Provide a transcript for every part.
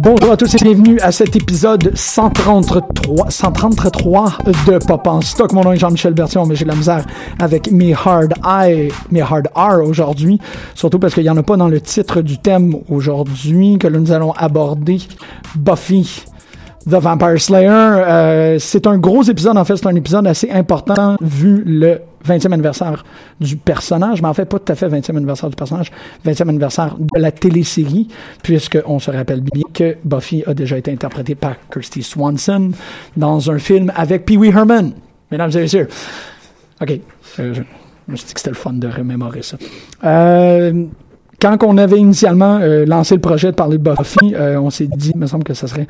Bonjour à tous et bienvenue à cet épisode 133, 133 de Pop en stock. Mon nom est Jean-Michel Bertion, mais j'ai la misère avec mes hard I, mes hard R aujourd'hui. Surtout parce qu'il n'y en a pas dans le titre du thème aujourd'hui que nous allons aborder. Buffy. The Vampire Slayer, euh, c'est un gros épisode, en fait, c'est un épisode assez important vu le 20e anniversaire du personnage, mais en fait pas tout à fait 20e anniversaire du personnage, 20e anniversaire de la télésérie, puisqu'on se rappelle bien que Buffy a déjà été interprétée par Kirsty Swanson dans un film avec Pee Wee Herman. Mesdames et messieurs. OK. Euh, je, me suis dit que c'était le fun de remémorer ça. Euh, quand on avait initialement euh, lancé le projet de parler de Buffy, on s'est dit, il me semble que ça serait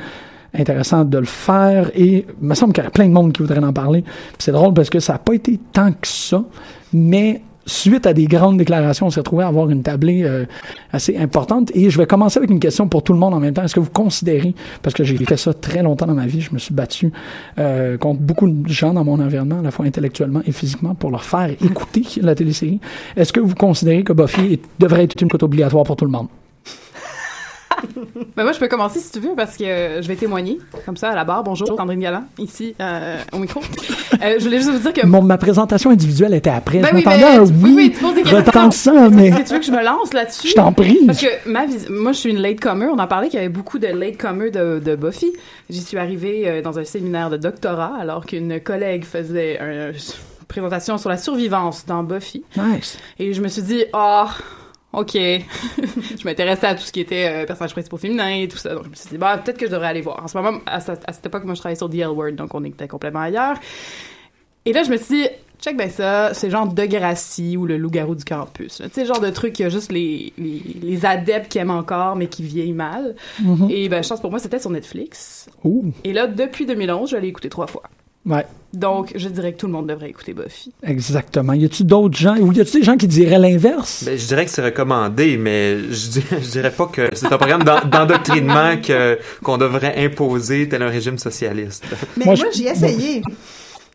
intéressant de le faire et il me semble qu'il y aurait plein de monde qui voudrait en parler. C'est drôle parce que ça n'a pas été tant que ça, mais suite à des grandes déclarations, on s'est retrouvé à avoir une tablée euh, assez importante. Et je vais commencer avec une question pour tout le monde en même temps. Est-ce que vous considérez, parce que j'ai fait ça très longtemps dans ma vie, je me suis battu euh, contre beaucoup de gens dans mon environnement, à la fois intellectuellement et physiquement, pour leur faire écouter la télésérie? Est-ce que vous considérez que Buffy devrait être une cote obligatoire pour tout le monde? Ben moi, je peux commencer si tu veux, parce que euh, je vais témoigner, comme ça, à la barre. Bonjour, Sandrine Galland, ici, euh, au micro. Euh, je voulais juste vous dire que... Mon, ma présentation individuelle était après. Ben je oui, m'attendais mais à un tu- oui, oui, tu poses des questions. retentissant, mais Est-ce que tu veux que je me lance là-dessus? je t'en prie. Parce que ma vis- moi, je suis une latecomer. On en parlait qu'il y avait beaucoup de latecomers de, de Buffy. J'y suis arrivée euh, dans un séminaire de doctorat alors qu'une collègue faisait un- une présentation sur la survivance dans Buffy. Nice. Et je me suis dit, ah, ok. je m'intéressais à tout ce qui était euh, personnages principaux féminins et tout ça. Donc, je me suis dit, bah, peut-être que je devrais aller voir. En ce moment, à cette, à cette époque, moi, je travaillais sur The L Word, donc on était complètement ailleurs. Et là, je me suis dit, check ben ça, c'est genre Degrassi ou le loup-garou du campus. Tu sais, genre de truc, il y a juste les, les, les adeptes qui aiment encore, mais qui vieillent mal. Et ben, chance pour moi, c'était sur Netflix. Et là, depuis 2011, je l'ai écouté trois fois. Ouais, Donc, je dirais que tout le monde devrait écouter Buffy. exactement. Y a-tu d'autres gens, ou y a-tu des gens qui diraient l'inverse? Ben, je dirais que c'est recommandé, mais je dirais, je dirais pas que c'est un programme d'en- d'endoctrinement que qu'on devrait imposer tel un régime socialiste. Mais Moi, moi, je- j'y ai essayé.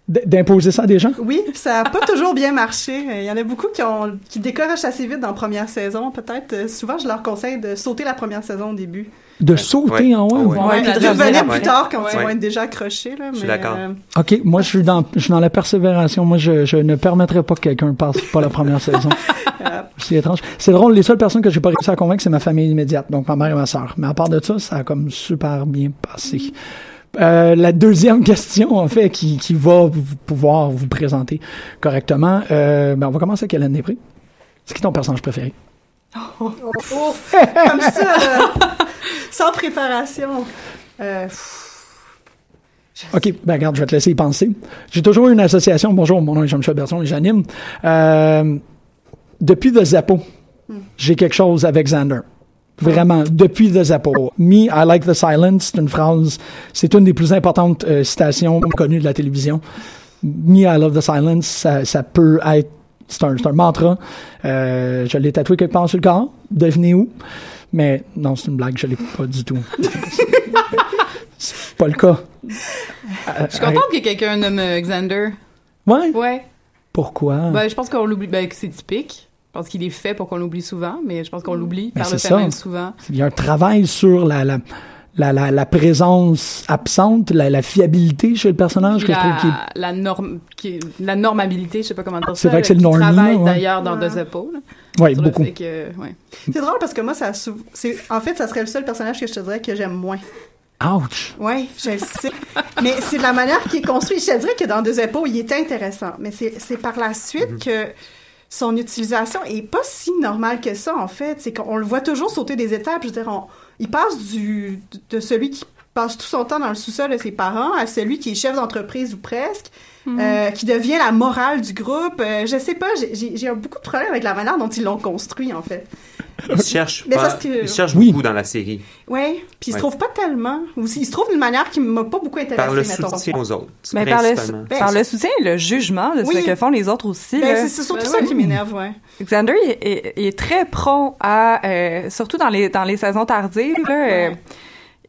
D'imposer ça à des gens? Oui, ça n'a pas toujours bien marché. Il y en a beaucoup qui, ont, qui découragent assez vite dans la première saison. Peut-être, euh, souvent, je leur conseille de sauter la première saison au début. De sauter Ouais. en haut? Ouais. Ouais, puis de revenir plus ouais. tard quand ils vont être déjà accrochés. Là, Je suis mais, d'accord. euh, OK, moi, je suis dans, je suis dans la persévération. Moi, je, je ne permettrai pas que quelqu'un passe pas la première saison. C'est étrange. C'est drôle, les seules personnes que j'ai pas réussi à convaincre, c'est ma famille immédiate, donc ma mère et ma sœur. Mais à part de ça, ça a comme super bien passé. Euh, la deuxième question, en fait, qui, qui va vous- pouvoir vous présenter correctement, euh, ben on va commencer avec Hélène Després. C'est qui ton personnage préféré? Ouf, comme ça, là, sans préparation. Euh, OK, ben regarde, je vais te laisser y penser. J'ai toujours eu une association. Bonjour, mon nom est Jean-Michel Berton et j'anime. Euh, depuis The Zappo, j'ai quelque chose avec Xander. Vraiment, depuis The Zappo. Me, I like the silence, c'est une phrase, c'est une des plus importantes euh, citations connues de la télévision. Me, I love the silence, ça, ça peut être, c'est un, c'est un mantra. Euh, je l'ai tatoué quelque part sur le corps, devinez où. Mais non, c'est une blague, je l'ai pas du tout. c'est pas le cas. Je suis contente que quelqu'un nomme euh, Xander. Ouais? Ouais. Pourquoi? Ben, je pense qu'on l'oublie, ben, que c'est typique. Je pense qu'il est fait pour qu'on l'oublie souvent, mais je pense qu'on l'oublie Ben, par le fait ça. même souvent. Il y a un travail sur la, la, la, la, la présence absente, la, la fiabilité chez le personnage. que je trouve La, qui est- la norme, qui est- la normabilité, je sais pas comment dire ça. C'est vrai que c'est le normie, travaille ouais. d'ailleurs dans Ouais. Ouais, Sur le beaucoup. fait que, ouais. C'est drôle parce que moi, ça c'est En fait, ça serait le seul personnage que je te dirais que j'aime moins. Ouch! Oui, je le sais. mais c'est de la manière qui est construit. Je te dirais que dans Deux Épaules, il était intéressant. Mais c'est c'est par la suite que son utilisation est pas si normale que ça, en fait. C'est qu'on le voit toujours sauter des étapes. Je veux dire, on- il passe du, de celui qui passe tout son temps dans le sous-sol de ses parents à celui qui est chef d'entreprise ou presque, euh, qui devient la morale du groupe. Euh, je sais pas, j'ai beaucoup de problèmes avec la manière dont ils l'ont construit, en fait. Il se cherche, Mais pas- ça, Oui. beaucoup dans la série. Ouais, puis il se Ouais. trouve pas tellement. Ou il se trouve d'une manière qui m'a pas beaucoup intéressée, Par le mettons. soutien aux autres, Mais par le. Ben, par le soutien et le jugement de Oui. ce que font les autres aussi. Ben, là. c'est surtout Ben ça oui. qui m'énerve, ouais. Xander il est, est- il est très prompt à, euh, surtout dans les dans les saisons tardives, là, euh,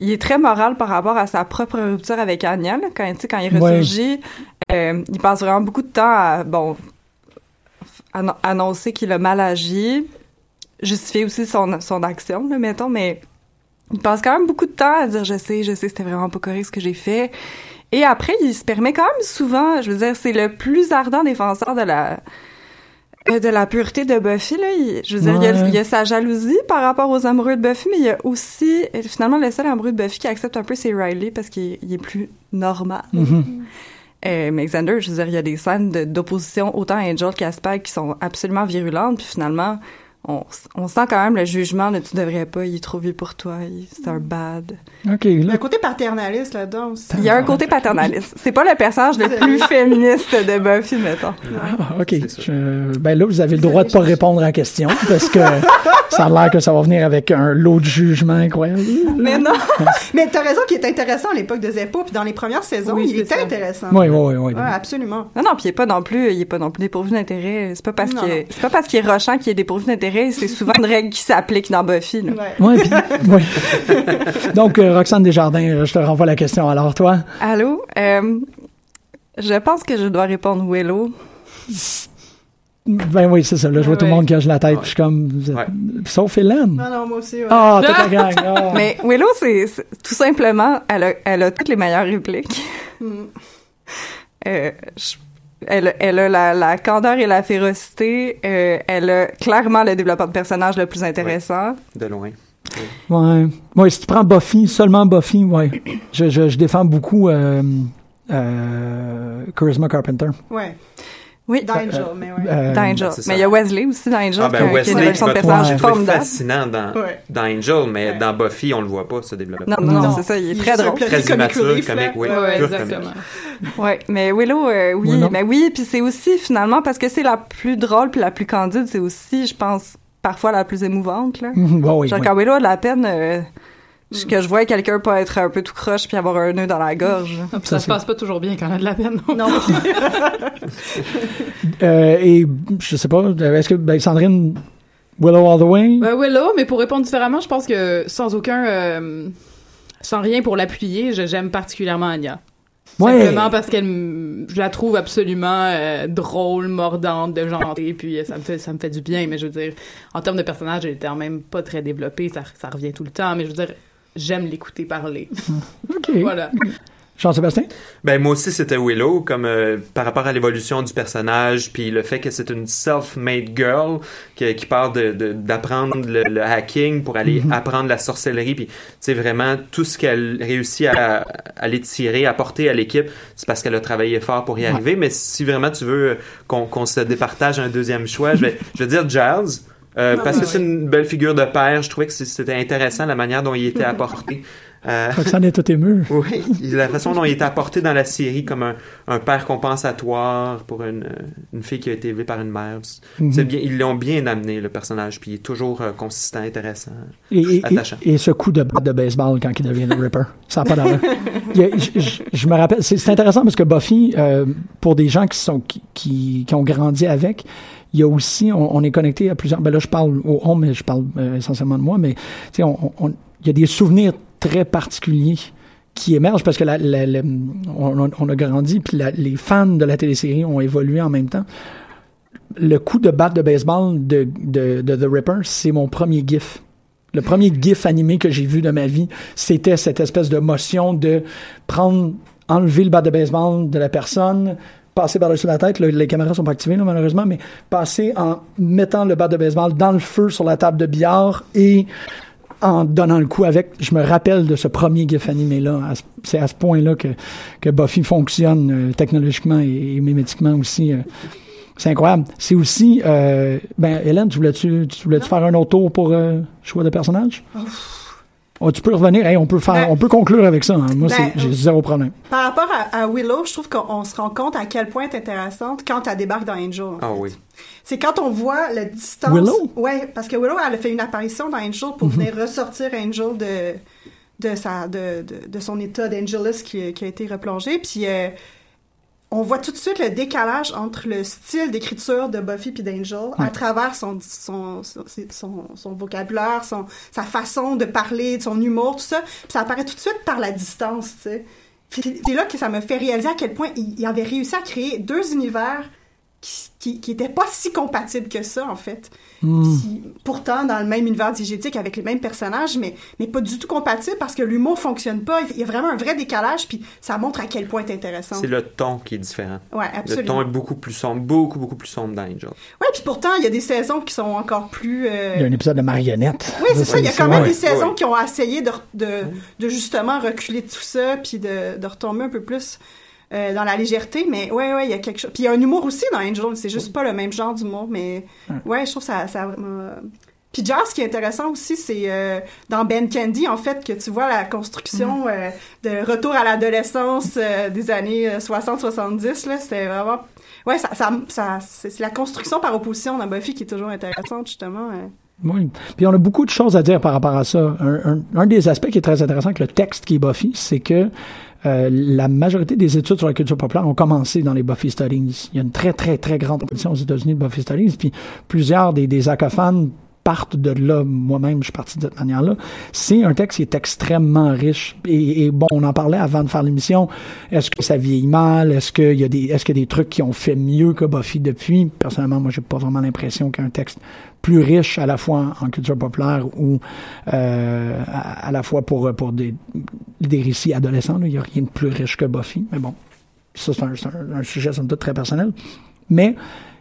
il est très moral par rapport à sa propre rupture avec Anya. Là, quand quand il Ouais. ressurgit, euh, il passe vraiment beaucoup de temps à bon annon- annoncer qu'il a mal agi, justifier aussi son son action, là, mettons, mais il passe quand même beaucoup de temps à dire je sais, je sais, c'était vraiment pas correct ce que j'ai fait. Et après, il se permet quand même souvent, je veux dire, c'est le plus ardent défenseur de la euh, de la pureté de Buffy là, il- je veux dire, il y, a, Ouais. il y a sa jalousie par rapport aux amoureux de Buffy, mais il y a aussi euh, finalement le seul amoureux de Buffy qui accepte un peu c'est Riley parce qu'il est- plus normal. Mhm. Euh, mais Xander, je veux dire, il y a des scènes de- d'opposition autant à Angel qu'à Spike qui sont absolument virulentes, puis finalement, on, on sent quand même le jugement de tu devrais pas, il est trop vieux pour toi, c'est un bad. OK, Il y a là, un côté paternaliste là-dedans aussi. Il y a un côté paternaliste. C'est pas le personnage le plus féministe de Buffy, mettons. ah, OK. Je- ben là, vous avez le droit de pas répondre à la question parce que ça a l'air que ça va venir avec un lot de jugement incroyable. Mais non! Mais t'as raison qu'il est intéressant à l'époque de Zeppo, puis dans les premières saisons, Oui, il était ça. intéressant. Oui, oui, oui. oui. Ouais, absolument. Non, non, puis il est pas non plus, il est pas non plus dépourvu d'intérêt. C'est pas parce qu'il est, c'est pas parce qu'il est rochant qu'il est dépourvu d'intérêt. C'est souvent une règle qui s'applique dans Buffy. Là. Ouais. Ouais, puis- ouais. Donc, euh, Roxane Desjardins, euh, je te renvoie la question. Alors, toi? Allô? Euh, je pense que je dois répondre Willow. Ben oui, c'est ça. Là, je vois tout le monde qui hoche la tête. Je suis comme... Sauf Hélène. Non, non, moi aussi, ouais. Ah, toute la gang. ah. Mais Willow, c'est tout simplement, elle a, elle a toutes les meilleures répliques. Hmm. Euh, je- elle, elle a la, la candeur et la férocité. Euh, elle a clairement le développement de personnage le plus intéressant. De loin. Ouais. Ouais, si tu prends Buffy, seulement Buffy, ouais. Je, je, je défends beaucoup euh, euh, Charisma Carpenter. Ouais. Oui, D'Angel, mais ouais. Euh, d'Angel. c'est ça. Mais il y a Wesley aussi dans Angel, Ah qui, ben qui vais personnage formidable. fascinant dans, Ouais. dans Angel, mais Ouais. dans Buffy, on le voit pas, ce développement. Non, non, non, c'est ça, il est Il est très drôle. Très immature, comique, là. oui. Ouais, exactement. comique. Ouais, mais Willow, euh, oui, Oui, mais oui, puis c'est aussi finalement parce que c'est la plus drôle puis la plus candide, c'est aussi, je pense, parfois la plus émouvante là. Mhm, ouais, oui, Genre oui. quand Willow a de la peine euh, que je vois quelqu'un pas être un peu tout croche puis avoir un nœud dans la gorge. Puis Ça, ça, se passe pas toujours bien quand on a de la peine. non? Non. Euh, et je sais pas, est-ce que ben, Sandrine, Willow All the Way? Ben Willow, mais pour répondre différemment, je pense que sans aucun, euh, sans rien pour l'appuyer, je- j'aime particulièrement Anya. Ouais. Simplement parce qu'elle, m- je la trouve absolument euh, drôle, mordante, de genre, et puis euh, ça me fait, ça me fait du bien. Mais je veux dire, en termes de personnage, elle était quand même pas très développée, ça, ça revient tout le temps. Mais je veux dire, j'aime l'écouter parler. OK. voilà. Jean-Sébastien? Ben moi aussi c'était Willow comme euh, par rapport à l'évolution du personnage puis le fait que c'est une self-made girl qui, qui part de de- d'apprendre le, le hacking pour aller Mhm. apprendre la sorcellerie puis tu sais vraiment tout ce qu'elle réussit à, à aller tirer apporter à l'équipe c'est parce qu'elle a travaillé fort pour y Ouais. arriver mais si vraiment tu veux euh, qu'on qu'on se départage un deuxième choix je vais je vais dire Giles euh, Ah, parce que c'est une belle figure de père je trouvais que c'était intéressant la manière dont il était apporté euh, Roxane est tout ému. oui, la façon dont il est apporté dans la série comme un, un père compensatoire pour une, une fille qui a été élevée par une mère. Mhm. Bien, ils l'ont bien amené le personnage, puis il est toujours euh, consistant, intéressant, Et, attachant. et ce coup de batte de baseball quand il devient le Ripper. Ça n'a pas d'allure. Je- me rappelle, c'est c'est intéressant parce que Buffy, euh, pour des gens qui sont qui, qui, qui ont grandi avec, il y a aussi, on, est connecté à plusieurs. Ben là, je parle au on, mais je parle euh, essentiellement de moi, mais tu il y a des souvenirs très particuliers qui émergent parce que la, on, a- grandi, puis les fans de la télésérie ont évolué en même temps. Le coup de batte de baseball de The Ripper, c'est mon premier gif. Le premier gif animé que j'ai vu de ma vie, c'était cette espèce de motion de prendre, enlever le bat de baseball de la personne, passer par-dessus la tête. Là, les caméras sont pas activées, là, malheureusement, mais passer en mettant le bat de baseball dans le feu sur la table de billard et en donnant le coup avec. Je me rappelle de ce premier gif animé-là. C'est à ce point-là que, que Buffy fonctionne euh, technologiquement et, et mimétiquement aussi. euh. c'est incroyable. C'est aussi... euh, ben, Hélène, tu voulais-tu tu voulais -tu faire un autre tour pour euh, choix de personnage? Oh, tu peux revenir. Hey, on, peut faire, on peut conclure avec ça. hein. Moi, Ben, c'est- j'ai zéro problème. Par rapport à, à Willow, je trouve qu'on se rend compte à quel point elle est intéressante quand elle débarque dans Angel. en Ah fait. oui. C'est quand on voit la distance. Willow? Ouais, parce que Willow, elle a fait une apparition dans Angel pour venir ressortir Angel de de sa de, de, de son état d'Angelus qui, qui a été replongé. Puis euh, on voit tout de suite le décalage entre le style d'écriture de Buffy puis d'Angel à travers son son, son, son, son vocabulaire, son, sa façon de parler, son humour, tout ça. Puis ça apparaît tout de suite par la distance, tu sais. Puis c'est là que ça me fait réaliser à quel point il, il avait réussi à créer deux univers qui, qui, qui étaient pas si compatibles que ça, en fait. Hmm. Pourtant, dans le même univers diégétique avec les mêmes personnages, mais, mais pas du tout compatibles parce que l'humour fonctionne pas. Il y a vraiment un vrai décalage, puis ça montre à quel point c'est intéressant. C'est le ton qui est différent. Ouais, Le absolument. ton est beaucoup plus sombre, beaucoup, beaucoup plus sombre dans Angel. Ouais, puis pourtant, il y a des saisons qui sont encore plus... euh, Il y a un épisode de marionnette. Oui, c'est ça. Il y a quand même Ouais. des saisons ouais. qui ont essayé de, de, de justement reculer tout ça, puis de, de retomber un peu plus euh, dans la légèreté. Mais ouais, ouais, il y a quelque chose. Puis il y a un humour aussi dans Angel. C'est juste pas le même genre d'humour, mais ouais, je trouve ça, ça vraiment. Puis Jazz, ce qui est intéressant aussi, c'est euh, dans Ben Candy, en fait, que tu vois la construction euh, de retour à l'adolescence euh, des années euh, 60-70, là, c'était vraiment... Ouais, ça, ça, ça- c'est c'est la construction par opposition dans Buffy qui est toujours intéressante, justement. Oui. Puis on a beaucoup de choses à dire par rapport à ça. Un, des aspects qui est très intéressant avec le texte qui est Buffy, c'est que euh, la majorité des études sur la culture populaire ont commencé dans les Buffy Studies. Il y a une très, très, très grande tradition aux États-Unis de Buffy Studies, puis plusieurs des, des partent de là. Moi-même, je suis parti de cette manière-là. C'est un texte qui est extrêmement riche. Et, bon, on en parlait avant de faire l'émission. Est-ce que ça vieillit mal? Est-ce qu'il y a des, est-ce qu'il y a des trucs qui ont fait mieux que Buffy depuis? Personnellement, moi, j'ai pas vraiment l'impression qu'un texte plus riche à la fois en culture populaire ou euh, à, la fois pour, pour des, des récits adolescents. Il n'y a rien de plus riche que Buffy. Mais bon, ça, c'est un sujet, somme toute, très personnel. Mais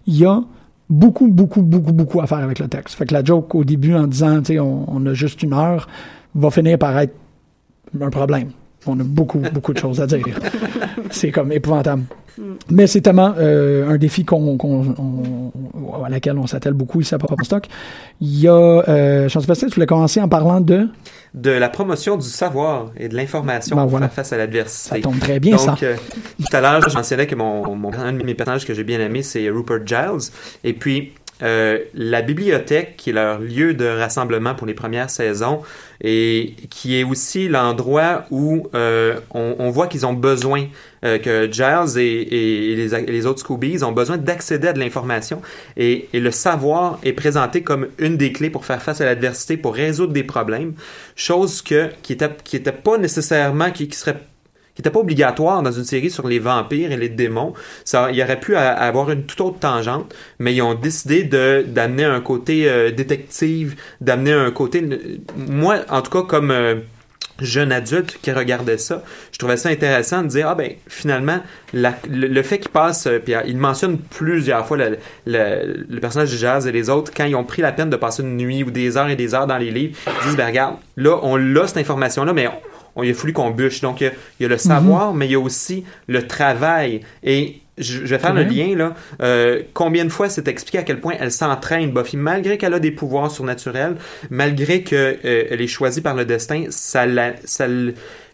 il y a beaucoup, beaucoup, beaucoup, beaucoup à faire avec le texte. Fait que la joke au début en disant, tu sais, on, on a juste une heure, va finir par être un problème. On a beaucoup, beaucoup de choses à dire. C'est comme épouvantable. Mais c'est tellement euh, un défi qu'on, qu'on- on- à laquelle on s'attelle beaucoup ici à Papa Stock. Il y a, euh, Jean-Sébastien, tu voulais commencer en parlant de... De la promotion du savoir et de l'information Ben pour voilà. faire face à l'adversité. Ça tombe très bien, Donc, ça. euh, tout à l'heure, je mentionnais que mon, mon, un de mes personnages que j'ai bien aimé, c'est Rupert Giles. Et puis, euh, la bibliothèque, qui est leur lieu de rassemblement pour les premières saisons, et qui est aussi l'endroit où euh, on, voit qu'ils ont besoin, euh, que Giles et, les, autres Scoobies ont besoin d'accéder à de l'information. Et, le savoir est présenté comme une des clés pour faire face à l'adversité, pour résoudre des problèmes, chose qui était, qui était pas nécessairement, qui serait qui n'était pas obligatoire dans une série sur les vampires et les démons. Ça, il aurait pu avoir une toute autre tangente, mais ils ont décidé de d'amener un côté euh, détective, d'amener un côté. Moi, en tout cas, comme euh, jeune adulte qui regardait ça, je trouvais ça intéressant de dire ah ben finalement la- le, fait qu'il passe euh, puis euh, il mentionne plusieurs fois le, le- le personnage de Jazz et les autres quand ils ont pris la peine de passer une nuit ou des heures et des heures dans les livres, ils disent ben regarde là on l'a cette information là mais on, il a fallu qu'on bûche donc il y a, il y a le savoir mais il y a aussi le travail et je, vais faire le Mhm. lien là. Euh, combien de fois c'est expliqué à quel point elle s'entraîne Buffy? Malgré qu'elle a des pouvoirs surnaturels, malgré que euh, elle est choisie par le destin, ça la, ça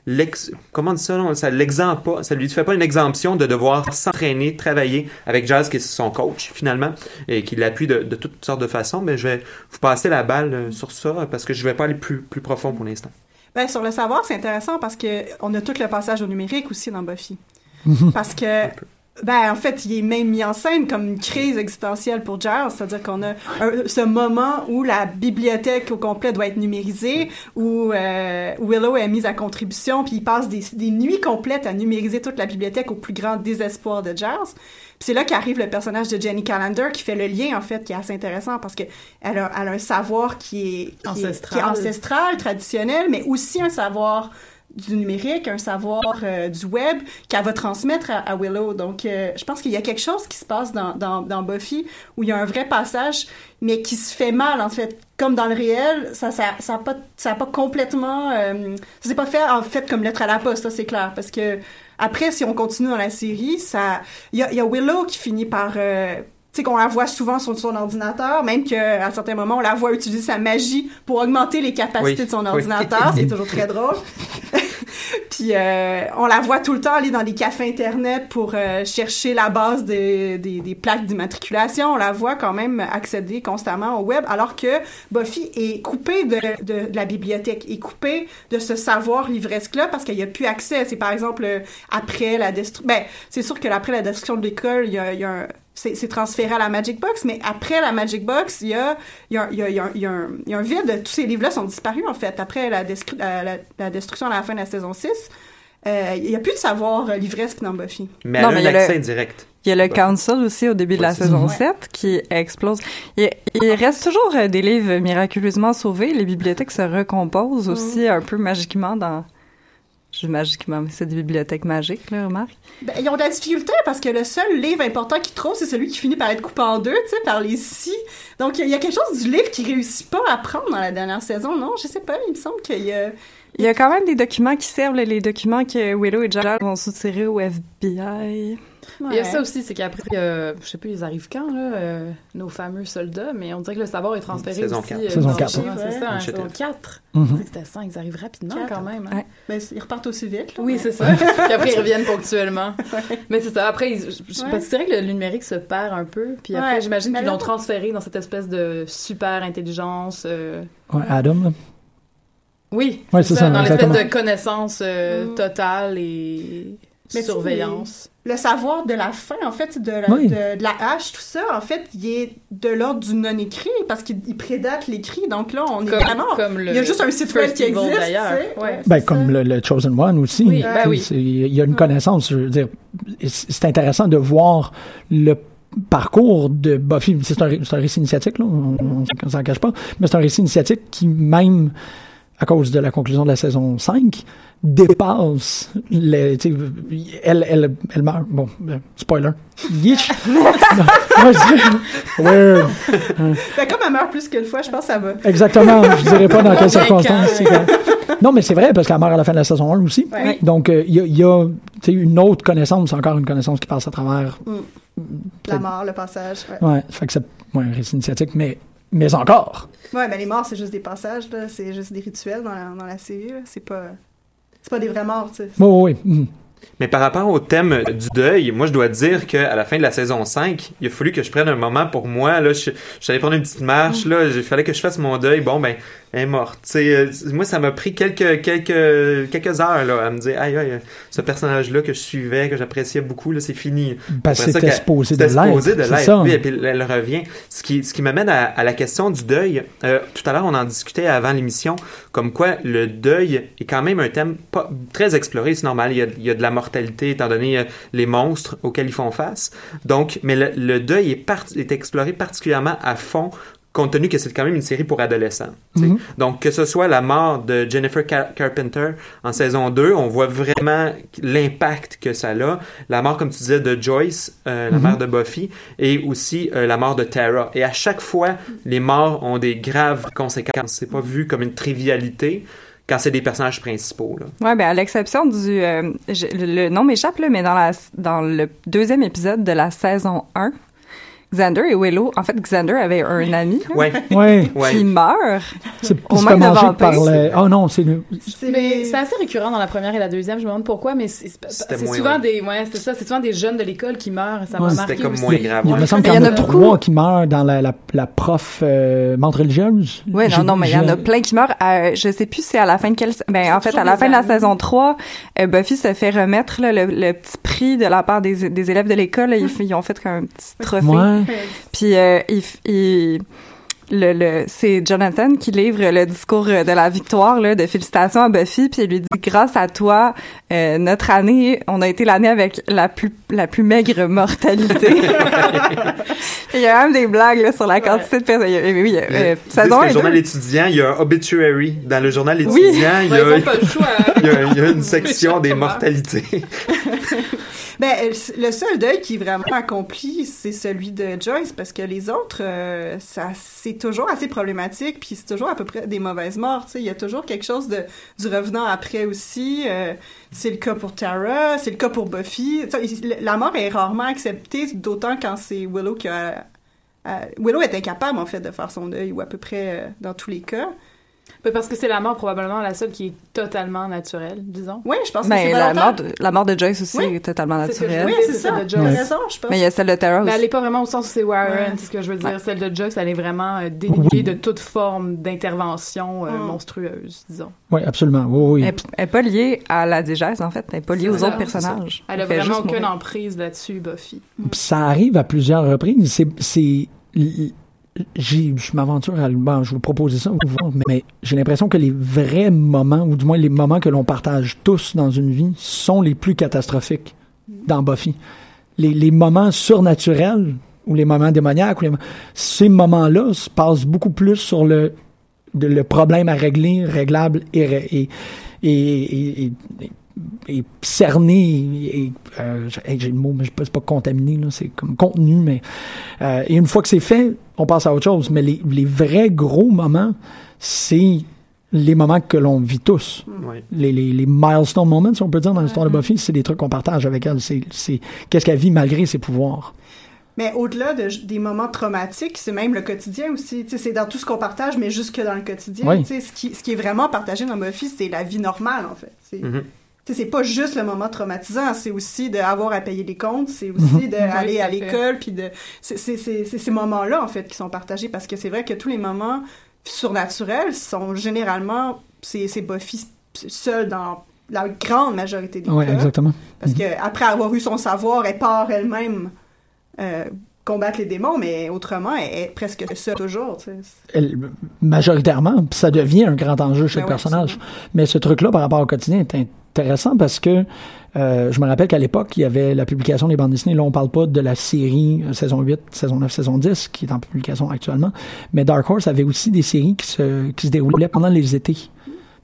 l'ex, comment on dit ça non? ça l'exemple pas, ça lui fait pas une exemption de devoir s'entraîner, travailler avec Jazz qui est son coach finalement et qui l'appuie de, de toutes sortes de façons. Mais je vais vous passer la balle euh, sur ça parce que je vais pas aller plus plus profond pour l'instant. Ben, sur le savoir, c'est intéressant parce que on a tout le passage au numérique aussi dans Buffy. parce que, ben, en fait, il est même mis en scène comme une crise existentielle pour Giles, c'est-à-dire qu'on a un- ce moment où la bibliothèque au complet doit être numérisée, où euh, Willow est mise à contribution, puis il passe des, des nuits complètes à numériser toute la bibliothèque au plus grand désespoir de Giles. C'est là qu'arrive le personnage de Jenny Calendar qui fait le lien, en fait, qui est assez intéressant parce que elle a, elle a un savoir qui est, qui est- Ancestral. qui est ancestral, traditionnel, mais aussi un savoir du numérique, un savoir euh, du web qu'elle va transmettre à, à Willow. Donc, euh, je pense qu'il y a quelque chose qui se passe dans, dans, dans Buffy où il y a un vrai passage, mais qui se fait mal, en fait. Comme dans le réel, ça ça, ça a pas, ça a pas complètement... euh, ça s'est pas fait, en fait, comme lettre à la poste, ça, c'est clair. Parce que après, si on continue dans la série, ça... Il y a, Willow qui finit par... euh, sais, qu'on la voit souvent sur son ordinateur, même qu'à certains moments, on la voit utiliser sa magie pour augmenter les capacités Oui, de son oui. ordinateur, c'est toujours très drôle. Puis euh, on la voit tout le temps aller dans des cafés internet pour euh, chercher la base des, des, des plaques d'immatriculation. On la voit quand même accéder constamment au web, alors que Buffy est coupée de, de, de la bibliothèque, est coupée de ce savoir livresque-là parce qu'il n'y a plus accès. C'est par exemple euh, après la destruction... Ben, c'est sûr que après la destruction de l'école, il y a, il y a un c'est c'est transféré à la Magic Box, mais après la Magic Box, il y a, il y a, il y a, il y a, un- il y a un, il y a un vide. Tous ces livres-là sont disparus, en fait, après la, destru- la, la- la destruction à la fin de la saison 6. Euh, il n'y a plus de savoir euh, livresque dans Buffy. Mais Non, elle mais a il y un a le- accès indirect. Il y a le Council aussi au début de la saison ça. 7 qui explose. Il, il reste toujours euh, des livres miraculeusement sauvés. Les bibliothèques se recomposent aussi un peu magiquement dans... Magiquement, mais c'est des bibliothèques magiques, là, remarque. Ben, ils ont de la difficulté parce que le seul livre important qu'ils trouvent, c'est celui qui finit par être coupé en deux, tu sais, par les scies. Donc, il y y a quelque chose du livre qui réussit pas à prendre dans la dernière saison, non? Je sais pas, il me semble qu'il y a... Il y a quand même des documents qui servent, les documents que Willow et Giles vont soutirer au FBI. Il y a ça aussi, c'est qu'après, euh, je sais plus, ils arrivent quand, là, euh, nos fameux soldats, mais on dirait que le savoir est transféré Saison aussi. quatre. euh, Saison dans- quatre. Ouais, C'est ça, hein, saison 4. Mhm. On dirait que c'était 5, ils arrivent rapidement quand même. hein. Ouais. Ils repartent aussi vite, là. Oui, mais- c'est ça. puis après, ils reviennent ponctuellement. Mais c'est ça. Après, ils- c'est vrai que le numérique se perd un peu. Puis après, Ouais. j'imagine Mais qu'ils là- l'ont transféré dans cette espèce de super intelligence. euh, Ouais, Adam, là. Oui, Ouais, c'est ça, ça, dans l'espèce de connaissance euh, Mm. totale et Mais surveillance. Le savoir de la fin, en fait, de la, Oui. de, de la hache, tout ça, en fait, il est de l'ordre du non-écrit parce qu'il il prédate l'écrit. Donc là, on est Comme- vraiment... comme le il y a juste un site web qui existe, tu. Ouais. Ben, comme le, le Chosen One aussi. Oui, ben oui. Il y a une connaissance, je veux dire. C'est intéressant de voir le parcours de Buffy. C'est un, récit initiatique, là. On, on s'en cache pas. Mais c'est un récit initiatique qui, même à cause de la conclusion de la saison 5, dépasse les, elle, elle, elle meurt. Bon, euh, spoiler. Je- Weird. Ben, comme elle meurt plus qu'une fois, je pense que ça va. Exactement. Je dirais pas dans quelles circonstances. Non, mais c'est vrai, parce qu'elle meurt à la fin de la saison 1 aussi. Ouais. Donc, euh, il y a, y une autre connaissance, encore une connaissance qui passe à travers. La mort, le passage. Ouais, Ouais, ça fait que c'est ouais, un récit initiatique, mais, mais encore. ouais ben les morts, c'est juste des passages, là. C'est juste des rituels dans la, dans la série, là. C'est pas... C'est pas des vrais morts, tu sais. Oui, oui, oui. Mais par rapport au thème du deuil, moi je dois dire qu'à la fin de la saison 5, il a fallu que je prenne un moment pour moi. Là, je, je suis allé prendre une petite marche. Là, il fallait que je fasse mon deuil. Bon, ben, est morte. Tu sais, euh, moi, ça m'a pris quelques, quelques, quelques heures là, à me dire, aïe, aïe, ce personnage-là que je suivais, que j'appréciais beaucoup, là, c'est fini. Parce que c'était supposé de l'être. Oui, et puis elle revient. Ce qui, ce qui m'amène à, à la question du deuil. Euh, tout à l'heure, on en discutait avant l'émission, comme quoi le deuil est quand même un thème pas, très exploré. C'est normal, il y, a, il y a de la mortalité étant donné euh, les monstres auxquels ils font face. Donc, mais le, le deuil est, part- est exploré particulièrement à fond compte tenu que c'est quand même une série pour adolescents. Mhm. Donc, que ce soit la mort de Jennifer Car- Carpenter en saison 2, on voit vraiment l'impact que ça a. La mort, comme tu disais, de Joyce, euh, la Mhm. mère de Buffy, et aussi euh, la mort de Tara. Et à chaque fois, les morts ont des graves conséquences. C'est pas vu comme une trivialité quand c'est des personnages principaux. Là. Ouais, ben à l'exception du euh, je- le, nom m'échappe mais dans la dans le deuxième épisode de la saison 1, Xander et Willow, en fait Xander avait un ami Ouais. Ouais. qui meurt. C'est pas mangé par le. Oh non, c'est le. Mais c'est assez récurrent dans la première et la deuxième. Je me demande pourquoi, mais c'est souvent ouais. des, ouais, c'est ça, c'est souvent des jeunes de l'école qui meurent. Ça Ouais. m'a marqué C'était comme aussi. moins grave. Il me semble qu'il il y en a trois qui meurent dans la, la, la prof euh, religieuse. J'ai- non, non, mais il y en a plein qui meurent. Euh, je sais plus si à la fin de quelle... Ben, en fait, à la fin de la saison 3, euh, Buffy se fait remettre là, le, le petit prix de la part des, des élèves de l'école. Ils, ils ont fait comme un petit trophée. Puis, euh, il, f- il- le, le, c'est Jonathan qui livre le discours euh, de la victoire là, de félicitations à Buffy, puis il lui dit grâce à toi, euh, notre année, on a été l'année avec la plus la plus maigre mortalité. il y a même des blagues là, sur la quantité de personnes. Oui, oui, euh, saison un le journal étudiant, il y a un obituary. Dans le journal Oui. étudiant, il, y Ouais, a, ils ont pas le choix. hein. il, y a, il y a une section des mortalités. Ben, le seul deuil qui est vraiment accompli, c'est celui de Joyce, parce que les autres, euh, ça, c'est toujours assez problématique, puis c'est toujours à peu près des mauvaises morts, tu sais. Il y a toujours quelque chose de, du revenant après aussi. euh, c'est le cas pour Tara, c'est le cas pour Buffy. La mort est rarement acceptée, d'autant quand c'est Willow qui a... euh, Willow est incapable, en fait, de faire son deuil, ou à peu près euh, dans tous les cas. Ben, Parce que c'est la mort probablement la seule qui est totalement naturelle, disons. Oui, je pense que Ben, c'est la mort, de, la mort de Joyce aussi Oui. est totalement naturelle. Oui, c'est ça. de Joyce. raison, je pense. Mais il y a celle de Tara Mais aussi. elle est pas vraiment au sens où c'est Warren, Ouais. c'est ce que je veux dire. Ouais. Celle de Joyce, elle est vraiment euh, déliée de toute forme d'intervention euh, Mm. monstrueuse, disons. Oui, absolument. Oui, oui. Elle elle est pas liée à la digeste, en fait. Elle est pas liée aux ça, autres personnages. Elle a fait vraiment aucune mourir. emprise là-dessus, Buffy. Ça arrive à plusieurs reprises. C'est, je m'aventure à, bon, je vous proposer ça, mais, j'ai l'impression que les vrais moments, ou du moins les moments que l'on partage tous dans une vie, sont les plus catastrophiques dans Buffy. Les, les moments surnaturels ou les moments démoniaques, ou les ces moments-là se passent beaucoup plus sur le, le problème à régler, réglable et, ré- et, et, et, et- et cerné et, euh, j'ai le mot mais je sais pas- c'est pas contaminé là, c'est comme contenu mais euh, et une fois que c'est fait on passe à autre chose mais les, les vrais gros moments c'est les moments que l'on vit tous les, les, les milestone moments si on peut dire dans l'histoire de Buffy c'est des trucs qu'on partage avec elle c'est c'est qu'est-ce qu'elle vit malgré ses pouvoirs Mais au-delà de, des moments traumatiques, c'est même le quotidien aussi. Tu sais, c'est dans tout ce qu'on partage, mais jusque dans le quotidien. Oui. Tu sais, ce, qui, ce qui est vraiment partagé dans Buffy, c'est la vie normale, en fait. C'est pas juste le moment traumatisant, c'est aussi d'avoir à payer les comptes, c'est aussi d'aller tout à l'école, puis de... C'est ces moments-là, en fait, qui sont partagés, parce que c'est vrai que tous les moments surnaturels sont généralement... C'est c'est Buffy seule dans la grande majorité des ouais cas. exactement Parce que après avoir eu son savoir, elle part elle-même euh, combattre les démons, mais autrement, elle est presque seule toujours. tu sais. elle- majoritairement, puis ça devient un grand enjeu chez Ben le ouais, personnage. Mais ce truc-là, par rapport au quotidien, est intéressant parce que euh, je me rappelle qu'à l'époque, il y avait la publication des bandes dessinées. Là, on parle pas de la série euh, saison 8, saison 9, saison 10, qui est en publication actuellement. Mais Dark Horse avait aussi des séries qui se, qui se déroulaient pendant les étés.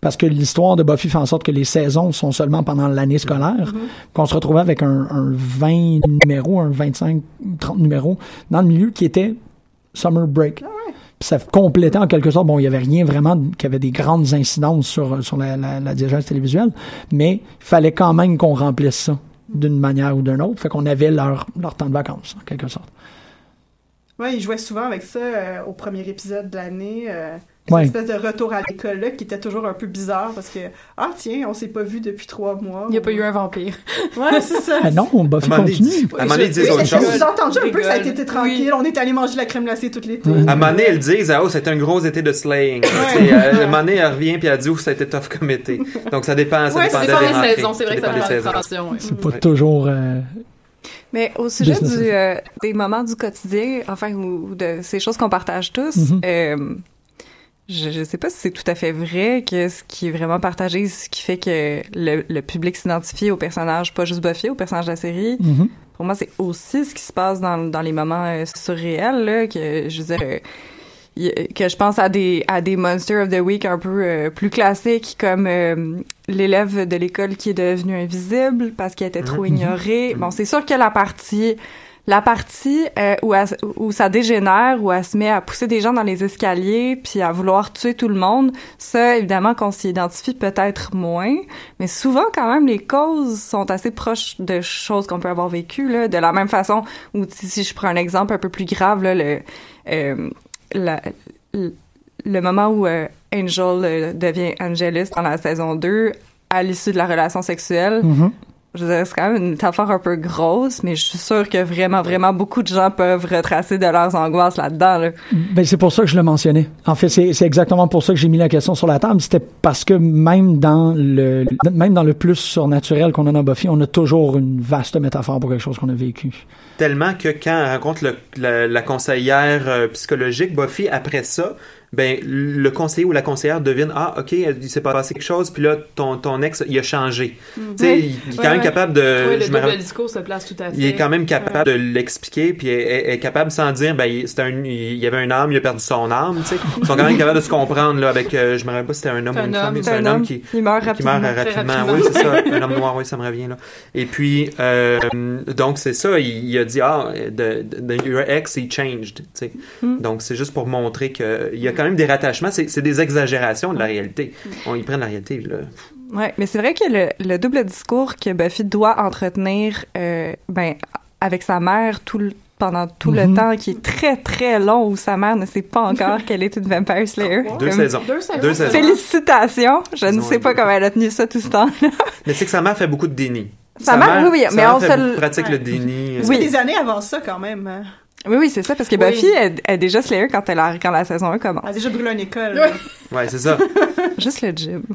Parce que l'histoire de Buffy fait en sorte que les saisons sont seulement pendant l'année scolaire, qu'on se retrouvait avec un, un 20 numéros, un 25, 30 numéros dans le milieu qui était Summer Break. Puis ça complétait en quelque sorte, bon, il y avait rien vraiment qui avait des grandes incidences sur, sur la, la, la télévisuelle, mais il fallait quand même qu'on remplisse ça d'une manière ou d'une autre. Fait qu'on avait leur, leur temps de vacances, en quelque sorte. Ouais, il jouait souvent avec ça euh, au premier épisode de l'année. euh, Ouais. Cette espèce de retour à l'école là qui était toujours un peu bizarre parce que ah tiens on s'est pas vu depuis trois mois. Il n'y a pas eu un vampire. Ouais c'est ça. Ah non, Buffy donné, continue. À un moment donné, ils disent Oui, autre chose. vous entendu un peu que ça a été tranquille On est allé manger la crème glacée tout l'été. Ouais. À un moment donné, elles disent, ah, oh, c'était un gros été de slaying. Tu sais, euh, À un moment donné, elle revient puis elle dit, oh, ça a été tough comme été. Donc, ça dépend, ça Ouais, dépend des Ça dépend des rentrées. saisons, c'est vrai que ça dépend des saisons. ouais. C'est pas toujours... euh, Mais au sujet du, euh, des moments du quotidien, enfin, ou, de ces choses qu'on partage tous, Mhm. euh, je, je sais pas si c'est tout à fait vrai que ce qui est vraiment partagé, ce qui fait que le, le public s'identifie au personnage, pas juste Buffy, au personnage de la série. mhm. Pour moi, c'est aussi ce qui se passe dans, dans les moments euh, surréels, là, que, je veux dire, euh, y- que je pense à des à des Monster of the Week un peu euh, plus classiques comme euh, l'élève de l'école qui est devenu invisible parce qu'il était trop Mhm. ignoré. Bon, c'est sûr que la partie la partie euh, où, ça dégénère, où elle se met à pousser des gens dans les escaliers, puis à vouloir tuer tout le monde, ça, évidemment, qu'on s'y identifie peut-être moins, mais souvent, quand même, les causes sont assez proches de choses qu'on peut avoir vécues, de la même façon où, si je prends un exemple un peu plus grave, euh, le, moment où euh, Angel devient Angelus dans la saison 2, à l'issue de la relation sexuelle, Mhm. Je veux dire, c'est quand même une métaphore un peu grosse, mais je suis sûre que vraiment, vraiment beaucoup de gens peuvent retracer de leurs angoisses là-dedans. Là. Ben, c'est pour ça que je le mentionnais. En fait, c'est c'est exactement pour ça que j'ai mis la question sur la table. C'était parce que même dans le même dans le plus surnaturel qu'on a dans Buffy, on a toujours une vaste métaphore pour quelque chose qu'on a vécu. Tellement que quand elle rencontre le- la, la conseillère euh, psychologique, Buffy, après ça, ben, le conseiller ou la conseillère devine Ah, OK, il s'est passé quelque chose, puis là, ton, ton ex, il a changé. Tu sais, il est quand même capable de. Oui, le je me rappelle- discours se place tout à fait. il est quand même capable de l'expliquer, puis est, est- capable sans dire, ben, il, un, il y avait un âme, il a perdu son âme, tu sais. Ils sont quand même capables de se comprendre, là, avec, euh, je me rappelle pas si c'était un homme ou un une homme, femme, c'est un un homme homme. qui, Il meurt qui meurt rapidement. rapidement. Rapidement. Oui, c'est ça. Un homme noir, oui, ça me revient, là. Et puis, euh, donc, c'est ça, il, il a dit, ah, de, de, de- your ex, he changed, tu sais. Mm. Donc, c'est juste pour montrer qu'il y a quand même des rattachements, c'est, c'est des exagérations de la réalité. On y prend la réalité, là. Ouais, mais c'est vrai que le, le double discours que Buffy doit entretenir, euh, ben, avec sa mère tout le- pendant tout Mhm. le temps, qui est très très long, où sa mère ne sait pas encore qu'elle est une Vampire Slayer. Deux Comme- saisons. Deux saisons. Deux saisons. Félicitations! Je ne sais pas deux. comment elle a tenu ça tout ce temps-là. Mais c'est que sa mère fait beaucoup de déni. Sa mère, oui, oui, sa mais mère on fait se pratique Ouais. le déni. Fait des années avant ça, quand même. Oui, oui, c'est ça, parce que Oui. Buffy est, est déjà Slayer quand, elle a, quand la saison 1 commence. Elle a déjà brûlé une école. Ouais, c'est ça. Juste le gym.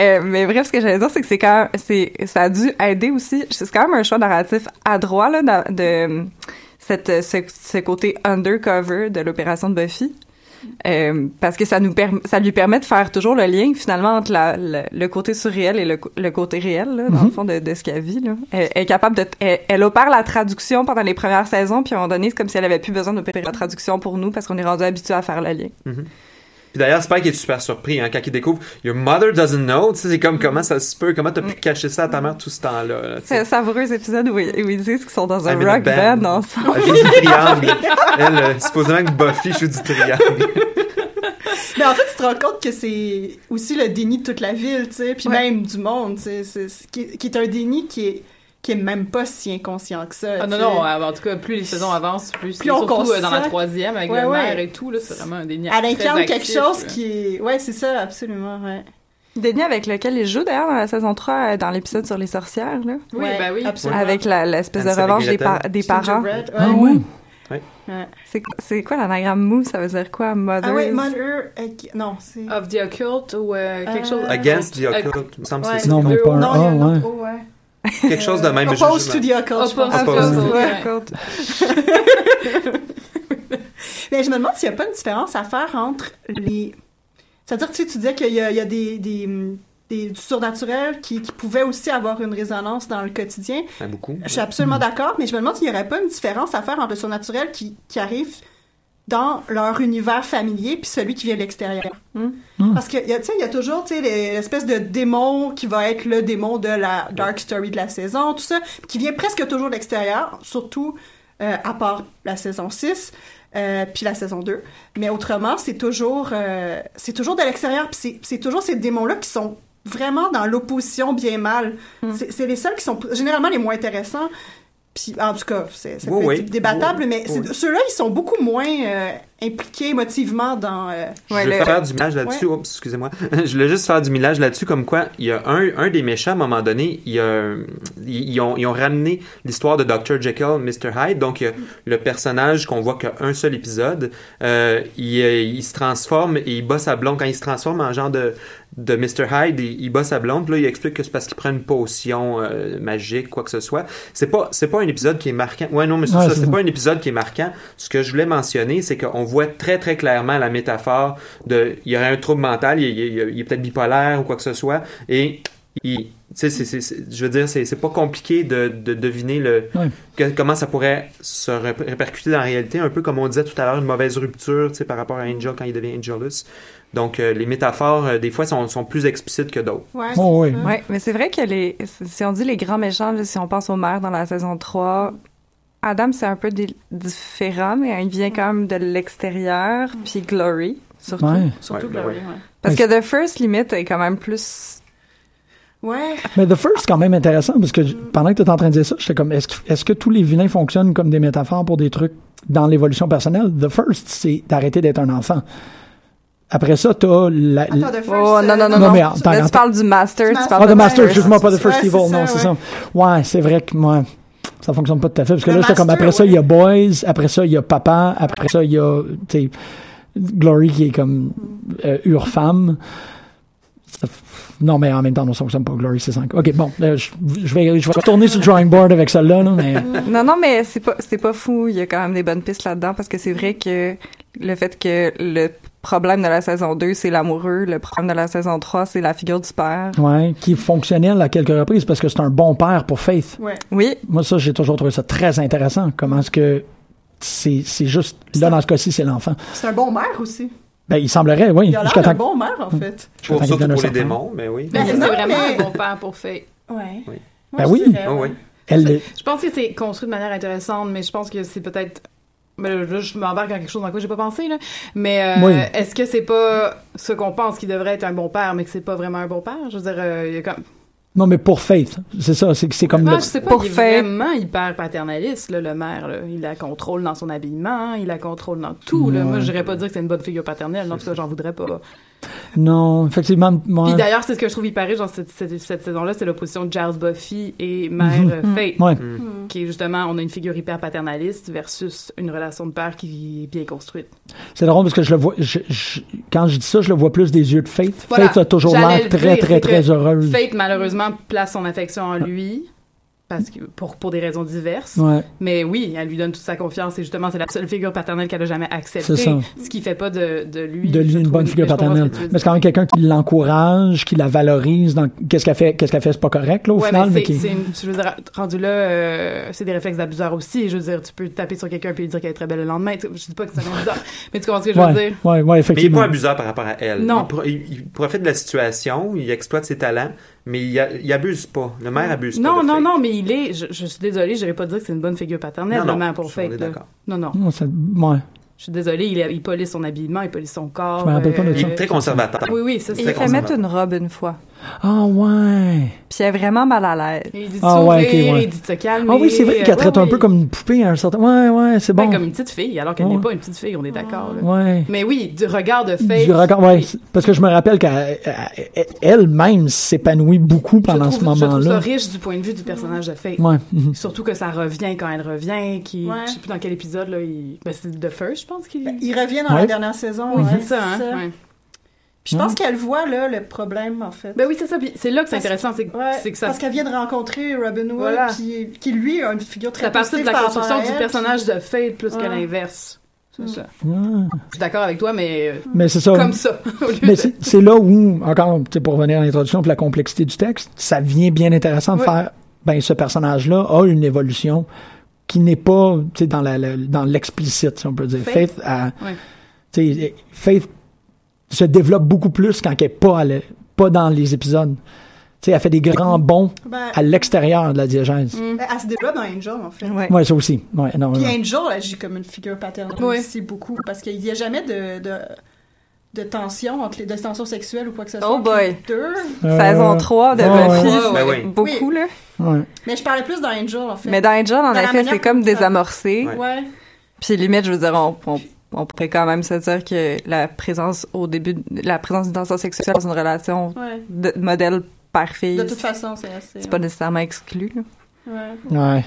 Euh, mais bref, ce que j'allais dire, c'est que c'est quand même, c'est, ça a dû aider aussi. C'est quand même un choix narratif adroit, là, de, de cette, ce, ce côté undercover de l'opération de Buffy. Euh, parce que ça nous ça lui permet de faire toujours le lien finalement entre la, le, le côté surréel et le, côté réel là, dans le Mhm. fond de, de ce qu'elle vit là. Elle, elle est capable de elle, elle opère la traduction pendant les premières saisons puis à un moment donné c'est comme si elle avait plus besoin d'opérer la traduction pour nous parce qu'on est rendu habitué à faire le lien. Mhm. Puis d'ailleurs, Spike est super surpris hein, quand il découvre Your mother doesn't know. Tu sais, c'est comme comment ça se peut, comment t'as pu cacher ça à ta mère tout ce temps-là. là. C'est un savoureux épisode où, ils- où ils disent qu'ils sont dans un I'm rock band, ensemble. Elle joue du triangle. Elle, euh, supposément que Buffy joue du triangle. Mais en fait, tu te rends compte que c'est aussi le déni de toute la ville, tu sais, puis même du monde, tu sais, qui, qui est un déni qui est qui est même pas si inconscient que ça. Ah non, non, en tout cas, plus les saisons avancent, plus, Plus on surtout euh, dans la troisième avec Ouais, le ouais. et tout, là, c'est vraiment un déni Elle incarne quelque actif, chose là. qui est... Ouais, c'est ça, absolument, ouais. Déni avec lequel il joue d'ailleurs dans la saison 3, euh, dans l'épisode sur les sorcières, là. Oui, Ouais, ben oui. absolument. Avec la- l'espèce de revanche des, par- des parents. Ouais. Ah oui. Ouais. Ouais. C'est, c'est quoi l'anagramme mou? Ça veut dire quoi? Mother? Ah oui, Mother... non, c'est... Of the Occult ou euh, quelque Euh, chose? Against the occult. Il me semble que Ouais. c'est Non, mais pas un Non, il y a A, un ouais. Quelque chose de même. je- to the occult. Mais je me demande s'il n'y a pas une différence à faire entre les... C'est-à-dire, tu sais, tu disais qu'il y a, il y a des, des, des- du surnaturel qui, qui pouvaient aussi avoir une résonance dans le quotidien. Beaucoup. Je suis absolument d'accord, mais je me demande s'il n'y aurait pas une différence à faire entre le surnaturel qui, qui arrive dans leur univers familier puis celui qui vient de l'extérieur. Hmm? Parce que, y a- tu sais, il y a toujours, tu sais, les- l'espèce de démon qui va être le démon de la dark story de la saison, tout ça, qui vient presque toujours de l'extérieur, surtout euh, à part la saison 6, euh, puis la saison 2. Mais autrement, c'est toujours, euh, c'est toujours de l'extérieur, puis c'est- toujours ces démons-là qui sont vraiment dans l'opposition bien-mal. C'est c'est les seuls qui sont généralement les moins intéressants. Puis, en tout cas, c'est ça Oui, peut oui. être débattable, Oui, mais ceux-là, ils sont beaucoup moins euh, impliqués émotivement dans... euh, Je Ouais, vais le- faire du millage là-dessus. Excusez-moi. je voulais juste faire du millage là-dessus, comme quoi il y a un, un des méchants, à un moment donné, il y a, ils, ils ont, ils ont ramené l'histoire de Dr. Jekyll, Mr. Hyde. Donc, il y a le personnage qu'on voit qu'un seul épisode. Euh, il, euh, il se transforme et il bat sa blonde. Quand il se transforme en genre de, de Mr. Hyde, il, il bat sa blonde. Puis là, il explique que c'est parce qu'il prend une potion euh, magique, quoi que ce soit. C'est pas, c'est pas un épisode qui est marquant. Ouais, non, mais c'est Ouais, ça. c'est pas un épisode qui est marquant. Ce que je voulais mentionner, c'est qu'on voit très, très clairement la métaphore de, il y aurait un trouble mental, il, il- il- il est peut-être bipolaire ou quoi que ce soit, et il- tu sais, c'est- c'est- c'est- je veux dire, c'est c'est pas compliqué de, de deviner le, que- comment ça pourrait se ré- répercuter dans la réalité, un peu comme on disait tout à l'heure, une mauvaise rupture, tu sais, par rapport à Angel quand il devient Angelus. Donc, euh, les métaphores, euh, des fois, sont, sont plus explicites que d'autres. Ouais, Oh, oui. Ouais, mais c'est vrai que les, si on dit les grands méchants, là, si on pense au maire dans la saison 3, Adam, c'est un peu di- différent, mais il vient quand même de l'extérieur, puis Glory, surtout. Ouais. Surtout ben ouais. Parce que The First Limit est quand même plus... Ouais. Mais The First, c'est quand même intéressant parce que j- pendant que tu étais en train de dire ça, j'étais comme, est-ce que, est-ce que tous les vilains fonctionnent comme des métaphores pour des trucs dans l'évolution personnelle? The First, c'est d'arrêter d'être un enfant. Après ça, t'as la. Attends, The First, Oh, non, non, non, Non, non. mais attends, Là, attends. tu parles du Master, tu parles Ah, du Master, excuse-moi, pas The First Ouais, Evil, non, ça, c'est ça. Ouais, c'est vrai que moi, ça fonctionne pas tout à fait. Parce que Le là, j'étais comme, après ça, il y a. Boys, après ça, il y a Papa, après ça, il y a, tu sais, Glory qui est comme euh, Urfemme. Non, mais en même temps, non, ça fonctionne pas. Glory, c'est 5. Ok, bon, euh, je, je vais, je vais retourner sur le drawing board avec celle-là, là, mais. Non, non, mais c'est pas, c'est pas fou. Il y a quand même des bonnes pistes là-dedans parce que c'est vrai que le fait que le problème de la saison 2, c'est l'amoureux, le problème de la saison 3, c'est la figure du père. Ouais, qui est fonctionnel à quelques reprises parce que c'est un bon père pour Faith. Ouais. Oui, Moi, ça, j'ai toujours trouvé ça très intéressant. Comment est-ce que c'est, c'est juste, là, dans ce cas-ci, c'est l'enfant. C'est un bon maire aussi. Ben, il semblerait, oui. Il a l'air jusqu'à d'un temps- bon maire, en fait. temps qu'il surtout pour les démons, mais oui. Mais Ben, c'est non, vraiment mais- un bon père pour. Ouais. Oui. Ben Moi, oui. je dirais, Oh, oui. Elle, Je pense que c'est construit de manière intéressante, mais je pense que c'est peut-être. Mais là, je m'embarque dans quelque chose dans quoi j'ai pas pensé, là. Mais euh, Oui. est-ce que c'est pas ce qu'on pense qu'il devrait être un bon père, mais que c'est pas vraiment un bon père? Je veux dire, euh, il y a comme. non, mais pour Faith. C'est ça, c'est, c'est comme Ah, le- je sais pas, Pour il est Faye. vraiment hyper paternaliste, là, le maire. Là. Il la contrôle dans son habillement, il la contrôle dans tout. Là. Moi, je dirais pas dire que c'est une bonne figure paternelle. En tout cas, j'en voudrais pas. Non, effectivement, moi. Puis d'ailleurs, c'est ce que je trouve hyper riche dans cette, cette, cette saison-là, c'est l'opposition de Giles Buffy et Mère Mhm. euh, Faith. Ouais. Qui est justement, on a une figure hyper paternaliste versus une relation de père qui est bien construite. C'est drôle parce que je le vois, je- je- quand je dis ça, je le vois plus des yeux de Faith. Voilà. Faith a toujours l'air très, dire, très, très que heureuse. Faith, malheureusement, place son affection en lui. Parce que, pour, pour des raisons diverses. Ouais. Mais oui, elle lui donne toute sa confiance et justement, c'est la seule figure paternelle qu'elle a jamais acceptée. C'est ça. Ce qui fait pas de, de lui. de lui une trouve, bonne figure ce paternelle. Mais c'est quand même quelqu'un qui l'encourage, qui la valorise dans qu'est-ce qu'elle fait, qu'est-ce qu'elle fait, c'est pas correct, là, au Ouais, final, mais qui... c'est une- je veux dire, rendu là, euh, c'est des réflexes d'abuseur aussi. Je veux dire, tu peux taper sur quelqu'un puis lui dire qu'elle est très belle le lendemain. Je dis pas que c'est un abuseur, mais tu comprends ce que je veux Ouais, dire? ouais, ouais, Mais il n'est effectivement. pas abuseur par rapport à elle. Non. Il, pro- il- il profite de la situation, il exploite ses talents, mais il, a- il abuse pas. Le maire abuse Non, pas. de non, Faith. non, mais il est, je, je suis désolée, je pas dire que c'est une bonne figure paternelle, Non, non, le maire pour d'accord. Non, non. Non, ça- ouais. Je suis désolée, il, il police son habillement, il police son corps. Je me rappelle pas de euh, ça. Il est très conservateur. Oui, oui, c'est il ça. fait mettre une robe une fois. Ah, ouais. Puis elle est vraiment mal à l'aise. Il dit de Ah, ouais, ok, s'ouvrir, ouais. il dit de se calmer. Ah oui, c'est vrai qu'elle traite ouais, un peu comme une poupée à un certain... Ouais, ouais, c'est Ben, bon. comme une petite fille, alors qu'elle Ouais. n'est pas une petite fille, on est d'accord. là. Ouais. Mais oui, du regard de Faith. Du regard- ouais, parce que je me rappelle qu'elle-même s'épanouit beaucoup pendant ce trouve, je trouve ça moment-là. riche du point de vue du personnage de Faith. Ouais. mhm. Surtout que ça revient quand elle revient, qui, Ouais. je sais plus dans quel épisode, là, il, ben, c'est The First, je pense qu'il Ben, Il revient dans Ouais. la dernière saison. Oui, ouais, c'est ça, hein, ouais. Puis je pense qu'elle voit, là, le problème, en fait. Ben oui, c'est ça, puis c'est là que c'est intéressant, c'est que, Ouais, c'est que ça, Parce qu'elle vient de rencontrer Robin Hood, Voilà. puis- qui lui a une figure très ça passe de la construction du personnage puis- de Faith plus que Ouais. l'inverse. C'est ça. Je suis d'accord avec toi, mais, euh, Mais c'est ça. comme ça. Mais c'est là où, encore, pour revenir à l'introduction la complexité du texte, ça devient bien intéressant de Oui. faire, ben, ce personnage-là a une évolution qui n'est pas, tu sais, dans la, la- dans l'explicite, si on peut dire. Faith. Faith, a- Ouais. tu sais, Faith se développe beaucoup plus quand elle est pas, le- pas dans les épisodes. Tu sais, elle fait des grands bonds Ben, à l'extérieur de la diégèse. ben, elle se développe dans Angel, en fait. Ouais. Ouais, ça aussi. Ouais, Puis énormément. Angel agit comme une figure paternelle Oui. aussi beaucoup, parce qu'il n'y a jamais de, de, de tension, entre les, de tension sexuelle ou quoi que ce soit. Oh boy. deux. Euh, Saison 3 de ouais, Buffy, ouais. c'est Ben oui. beaucoup, là. Ouais. Mais je parlais plus dans Angel, en fait. Mais dans Angel, en Dans effet, c'est comme désamorcé. Ouais. Ouais. Puis limite, je veux dire, on, on, on pourrait quand même se dire que la présence au début, la présence d'une tension sexuelle dans une relation Ouais. de modèle père-fille, De toute façon, c'est assez. c'est pas nécessairement exclu. là. Ouais. Ouais.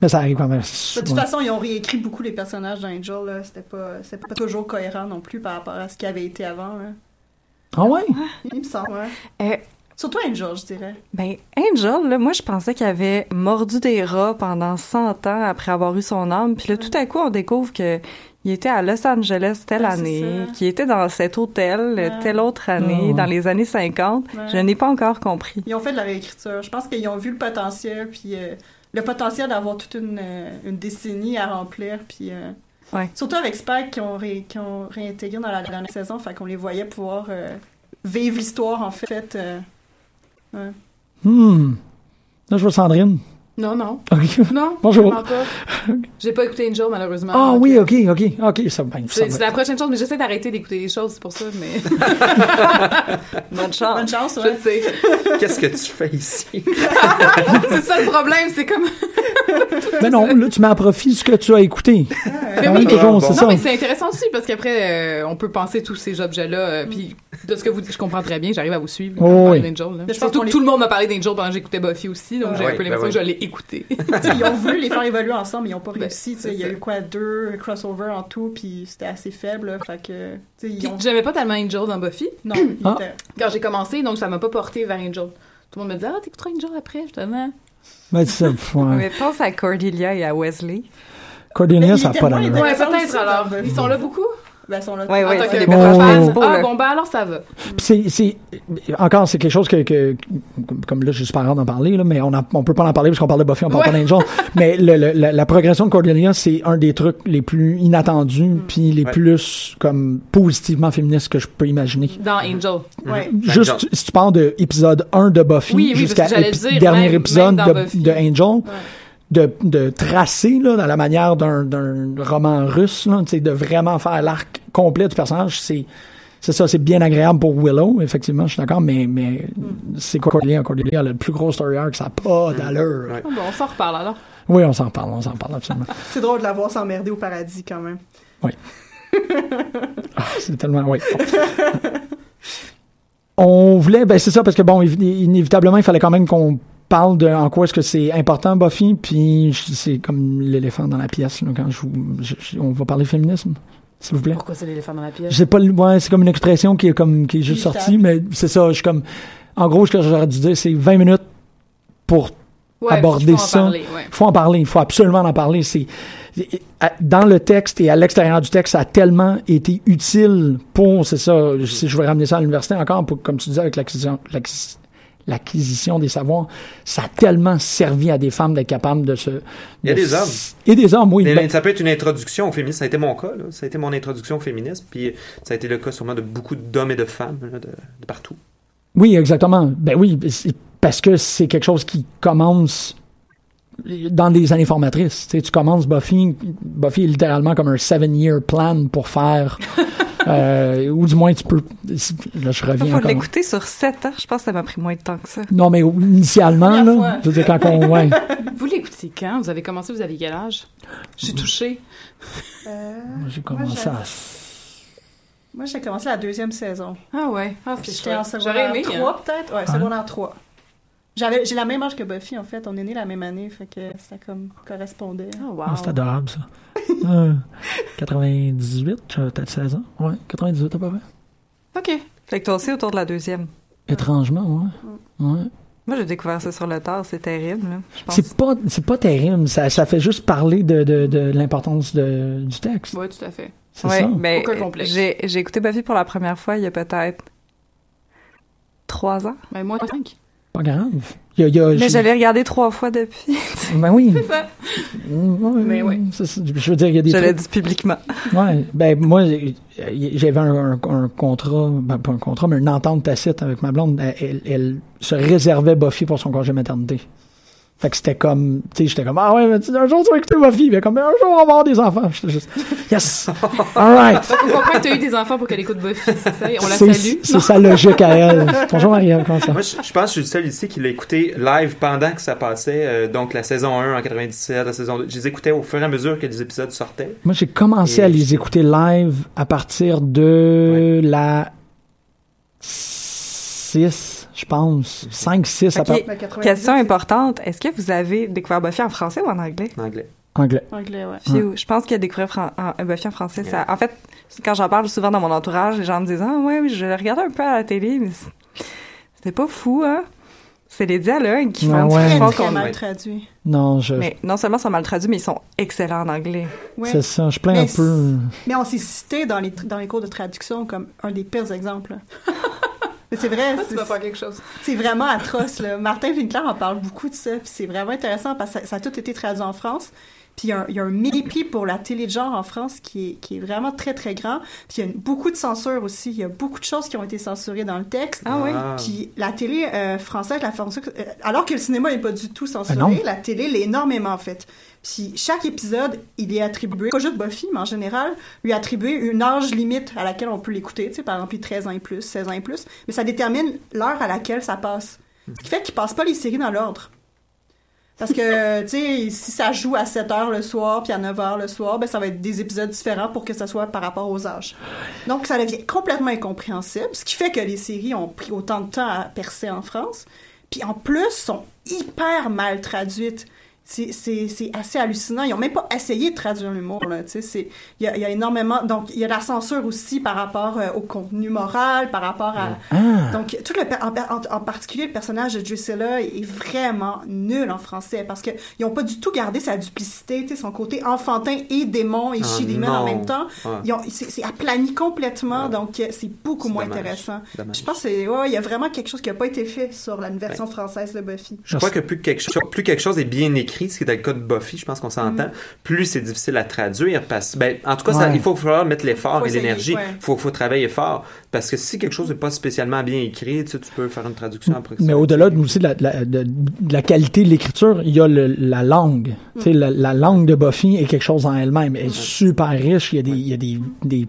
Mais ça arrive quand même. De toute Ouais. façon, ils ont réécrit beaucoup les personnages dans Angel. là. C'était pas, c'était pas toujours cohérent non plus par rapport à ce qui avait été avant. là. Ah ouais? Il me semble. ouais. Euh, Surtout Angel, je dirais. Ben, Angel, là, moi, je pensais qu'il avait mordu des rats pendant 100 ans après avoir eu son âme. Puis là, tout à coup, on découvre que il était à Los Angeles telle année, ça. qu'il était dans cet hôtel Ouais. telle autre année, dans les années 50. Ouais. Je n'ai pas encore compris. Ils ont fait de la réécriture. Je pense qu'ils ont vu le potentiel, puis euh, le potentiel d'avoir toute une, euh, une décennie à remplir, puis euh, Ouais. surtout avec Spike qui ont, ré- qui ont réintégré dans la dernière saison, fait qu'on les voyait pouvoir euh, vivre l'histoire en fait. euh, ouais. Hmm. Là, je vois Sandrine. Non, non. Ok. Non. Bonjour. J'ai pas écouté Angel, malheureusement. Ah oui, euh, ok, ok, ok. Ça, ben, ça C'est la prochaine chose, mais j'essaie d'arrêter d'écouter les choses, c'est pour ça, mais. Bonne chance. Bonne chance, ouais. Je sais. Qu'est-ce que tu fais ici? c'est ça le problème, c'est comme. Mais non, là, tu mets à profit ce que tu as écouté. Mais oui, mais- toujours, c'est non, ça. mais c'est intéressant aussi parce qu'après, euh, on peut penser tous ces objets-là. euh, Puis de ce que vous dites, je comprends très bien, j'arrive à vous suivre. Oh, oui. là. Mais je pense que les- tout le monde m'a parlé d'Angel pendant que j'écoutais Buffy aussi, donc j'ai Ouais, un peu ben l'impression oui. que je l'ai ils ont voulu les faire évoluer ensemble, ils n'ont pas Ben, réussi. Il y a eu quoi, deux crossovers en tout, puis c'était assez faible. là, Fait que, t'sais, ils Puis ont... J'aimais pas tellement Angel dans Buffy. Non, Ah. Quand j'ai commencé, donc ça m'a pas porté vers Angel. Tout le monde me disait, ah, t'écouteras Angel après, justement. Ben, c'est ça. Mais pense à Cordelia et à Wesley. Cordelia, Mais ça n'a pas. Ouais, intéressant peut-être alors. Ils sont là beaucoup? Ben, sont là. Ouais, En ouais, tant c'est que fans. principaux, Ah là. bon, ben alors ça va. Puis c'est, c'est, encore, c'est quelque chose que, que comme- là, je suis pas grave d'en parler, là, mais on, a, on peut pas en parler parce qu'on parle de Buffy, on parle Ouais. pas d'Angel. mais le, le- la, la progression de Cordelia, c'est un des trucs les plus inattendus, puis les Ouais. plus, comme, positivement féministes que je peux imaginer. Dans Angel. Ouais. Juste, Angel. si tu parles de épisode 1 de Buffy Oui, oui, jusqu'à épi- dernier même- épisode même de, de Angel, de, de tracer, là, dans la manière d'un, d'un roman russe, là, tu sais, de vraiment faire l'arc complet du personnage, c'est, c'est ça, c'est bien agréable pour Willow, effectivement, je suis d'accord, mais, mais c'est Cordelia. Cordelia a le plus gros story arc, ça n'a pas d'allure. Ouais. Ah bon, on s'en reparle alors. Oui, on s'en parle, on s'en parle absolument. C'est drôle de la voir s'emmerder au paradis quand même. Ah, c'est tellement, oui. On voulait, ben c'est ça, parce que bon, évi- inévitablement, il fallait quand même qu'on parle de en quoi est-ce que c'est important, Buffy, puis c'est comme l'éléphant dans la pièce, là, quand je, vous- je- je- on va parler féminisme, s'il vous plaît. Pourquoi c'est l'éléphant dans la pièce? Je sais pas, ouais, c'est comme une expression qui est comme, qui est juste sortie, mais c'est ça, je suis comme, en gros, ce que j'aurais dû dire, c'est 20 minutes pour Ouais, aborder faut ça. ouais. Il faut en parler, il faut absolument en parler. C'est dans le texte et à l'extérieur du texte, ça a tellement été utile pour, c'est ça, si je vais ramener ça à l'université encore, pour, comme tu disais avec l'acquisition, l'acquis- l'acquisition des savoirs, ça a tellement servi à des femmes d'être capables de se. Il y a de des hommes. Et des hommes, oui. Mais Ben, ça peut être une introduction au féminisme. Ça a été mon cas. Là. Ça a été mon introduction au féminisme. Puis ça a été le cas sûrement de beaucoup d'hommes et de femmes là, de, de partout. Oui, exactement. Ben oui, c'est- parce que c'est quelque chose qui commence dans les années formatrices. Tu, sais, tu commences Buffy, Buffy est littéralement comme un seven-year plan pour faire, euh, ou du moins tu peux. Là, je Il reviens faut encore. l'écouter sur 7 ans. Je pense que ça m'a pris moins de temps que ça. Non, mais initialement, là, je veux dire, quand on, ouais. Vous l'écoutez quand? Vous avez commencé, vous aviez quel âge? Je suis touchée. Euh, J'ai Moi, commencé j'ai- à. moi, j'ai commencé la deuxième saison. Ah ouais. Ah, Puis c'est J'étais en chouette. J'aurais secondaire aimé. 3, hein. peut-être? Ouais, secondaire 3. J'avais, j'ai la même âge que Buffy, en fait. On est nés la même année, fait que ça comme correspondait. Oh, wow. Ah, c'est adorable, ça. Euh, 98, j'avais peut-être 16 ans. Ouais, 98 à peu près. OK. Fait que toi aussi autour de la deuxième. Étrangement, ouais. Ouais. Moi, j'ai découvert ça sur le tard. C'est terrible, là. Je pense. C'est pas, c'est pas terrible. Ça, ça fait juste parler de, de, de l'importance de, du texte. Ouais, tout à fait. C'est Ouais, ça. ben, Aucun complexe. J'ai, j'ai écouté Buffy pour la première fois il y a peut-être trois ans. Ben, moi, 5. Pas grave. Il y a, il y a- Mais je- l'ai regardé trois fois depuis. Ben oui. C'est ça. Ouais, Mais ça. Je veux dire, il y a des je l'ai dit publiquement. Ouais. Ben moi, j'avais un, un- un contrat, ben pas un contrat, mais une entente tacite avec ma blonde. Elle, elle- elle se réservait Buffy pour son congé maternité. Fait que c'était comme, tu sais, j'étais comme, ah ouais, mais tu sais, un jour tu vas écouter Buffy, mais comme, un jour on va avoir des enfants. J'étais juste, yes, alright. Comprend que t'as eu des enfants pour qu'elle écoute Buffy, c'est ça? On la salue. c'est sa logique à elle. Bonjour Marie-Ève, comment ça? Moi, je, je pense que je suis le seul ici qui l'a écouté live pendant que ça passait. euh, donc, la saison 1 en 97, la saison 2. Je les écoutais au fur et à mesure que les épisodes sortaient. Moi, j'ai commencé Et à les écouter live à partir de la 6, je pense. 5, 6 à Ok. part Ben, 98, Question importante. Est-ce que vous avez découvert Buffy en français ou en anglais? En anglais. anglais. Anglais, ouais. Puis, Je pense qu'il y a découvert Fran- en- Buffy en français. Ça, en fait, quand j'en parle souvent dans mon entourage, les gens me disent Ah, ouais, oui, je le regarde un peu à la télé, mais C'était pas fou, hein? C'est les dialogues qui Ouais, font, ouais. qui font Très, très qu'on- mal traduit. Non, je. Mais non seulement ils sont mal traduits, mais ils sont excellents en anglais. Ouais. C'est ça, je plains Mais un peu. Mais on s'est cité dans les, dans les cours de traduction comme un des pires exemples. Mais c'est vrai, Tu c'est- vas faire quelque chose. c'est vraiment atroce. Là. Martin Winkler en parle beaucoup de ça, puis c'est vraiment intéressant parce que ça, ça a tout été traduit en France. Puis il y, a un- y a un pour la télé de genre en France qui est, qui est vraiment très, très grand. Puis il y a une- beaucoup de censure aussi. Il y a beaucoup de choses qui ont été censurées dans le texte. Ah oui? Ah. Puis la télé euh, française, la France, euh, alors que le cinéma n'est pas du tout censuré, Ah non. la télé l'est énormément en fait. Puis chaque épisode, il est attribué, pas juste Buffy, mais en général, lui attribuer une âge limite à laquelle on peut l'écouter. Tu sais, par exemple, 13 ans et plus, 16 ans et plus. Mais ça détermine l'heure à laquelle ça passe. Ce qui fait qu'il passe pas les séries dans l'ordre. Parce que, tu sais, si ça joue à 7 heures le soir puis à 9 heures le soir, ben ça va être des épisodes différents pour que ça soit par rapport aux âges. Donc, ça devient complètement incompréhensible, ce qui fait que les séries ont pris autant de temps à percer en France. Puis en plus, sont hyper mal traduites. C'est- assez hallucinant. Ils ont même pas essayé de traduire l'humour, là. Tu sais, c'est- il y a, il y a énormément... Donc, il y a la censure aussi par rapport euh, au contenu moral, par rapport à... Ah. Donc, tout le, en, en- en particulier, le personnage de Drusilla est vraiment nul en français parce qu'ils n'ont pas du tout gardé sa duplicité, tu sais, son côté enfantin et démon et Ah, she-demon en même temps. Ont- C'est c'est aplani complètement, Ouais. donc euh, c'est beaucoup moins dommage. intéressant. Dommage. Je pense qu'il ouais, il y a vraiment quelque chose qui n'a pas été fait sur la version française de Buffy. Je crois que plus quelque, chose, plus quelque chose est bien écrit, ce qui est le cas de Buffy, je pense qu'on s'entend, Mm. plus c'est difficile à traduire. Parce, ben, en tout cas, ça- il faut falloir mettre l'effort et l'énergie. ouais. Il faut, faut travailler fort. Parce que si quelque chose n'est pas spécialement bien écrit, tu, sais, tu peux faire une traduction Mais approximative. au-delà de, aussi de la, de la- de- de la qualité de l'écriture, il y a le- la langue. Tu sais, la, la langue de Buffy est quelque chose en elle-même. Elle est super riche. Il y a des, il y a des, des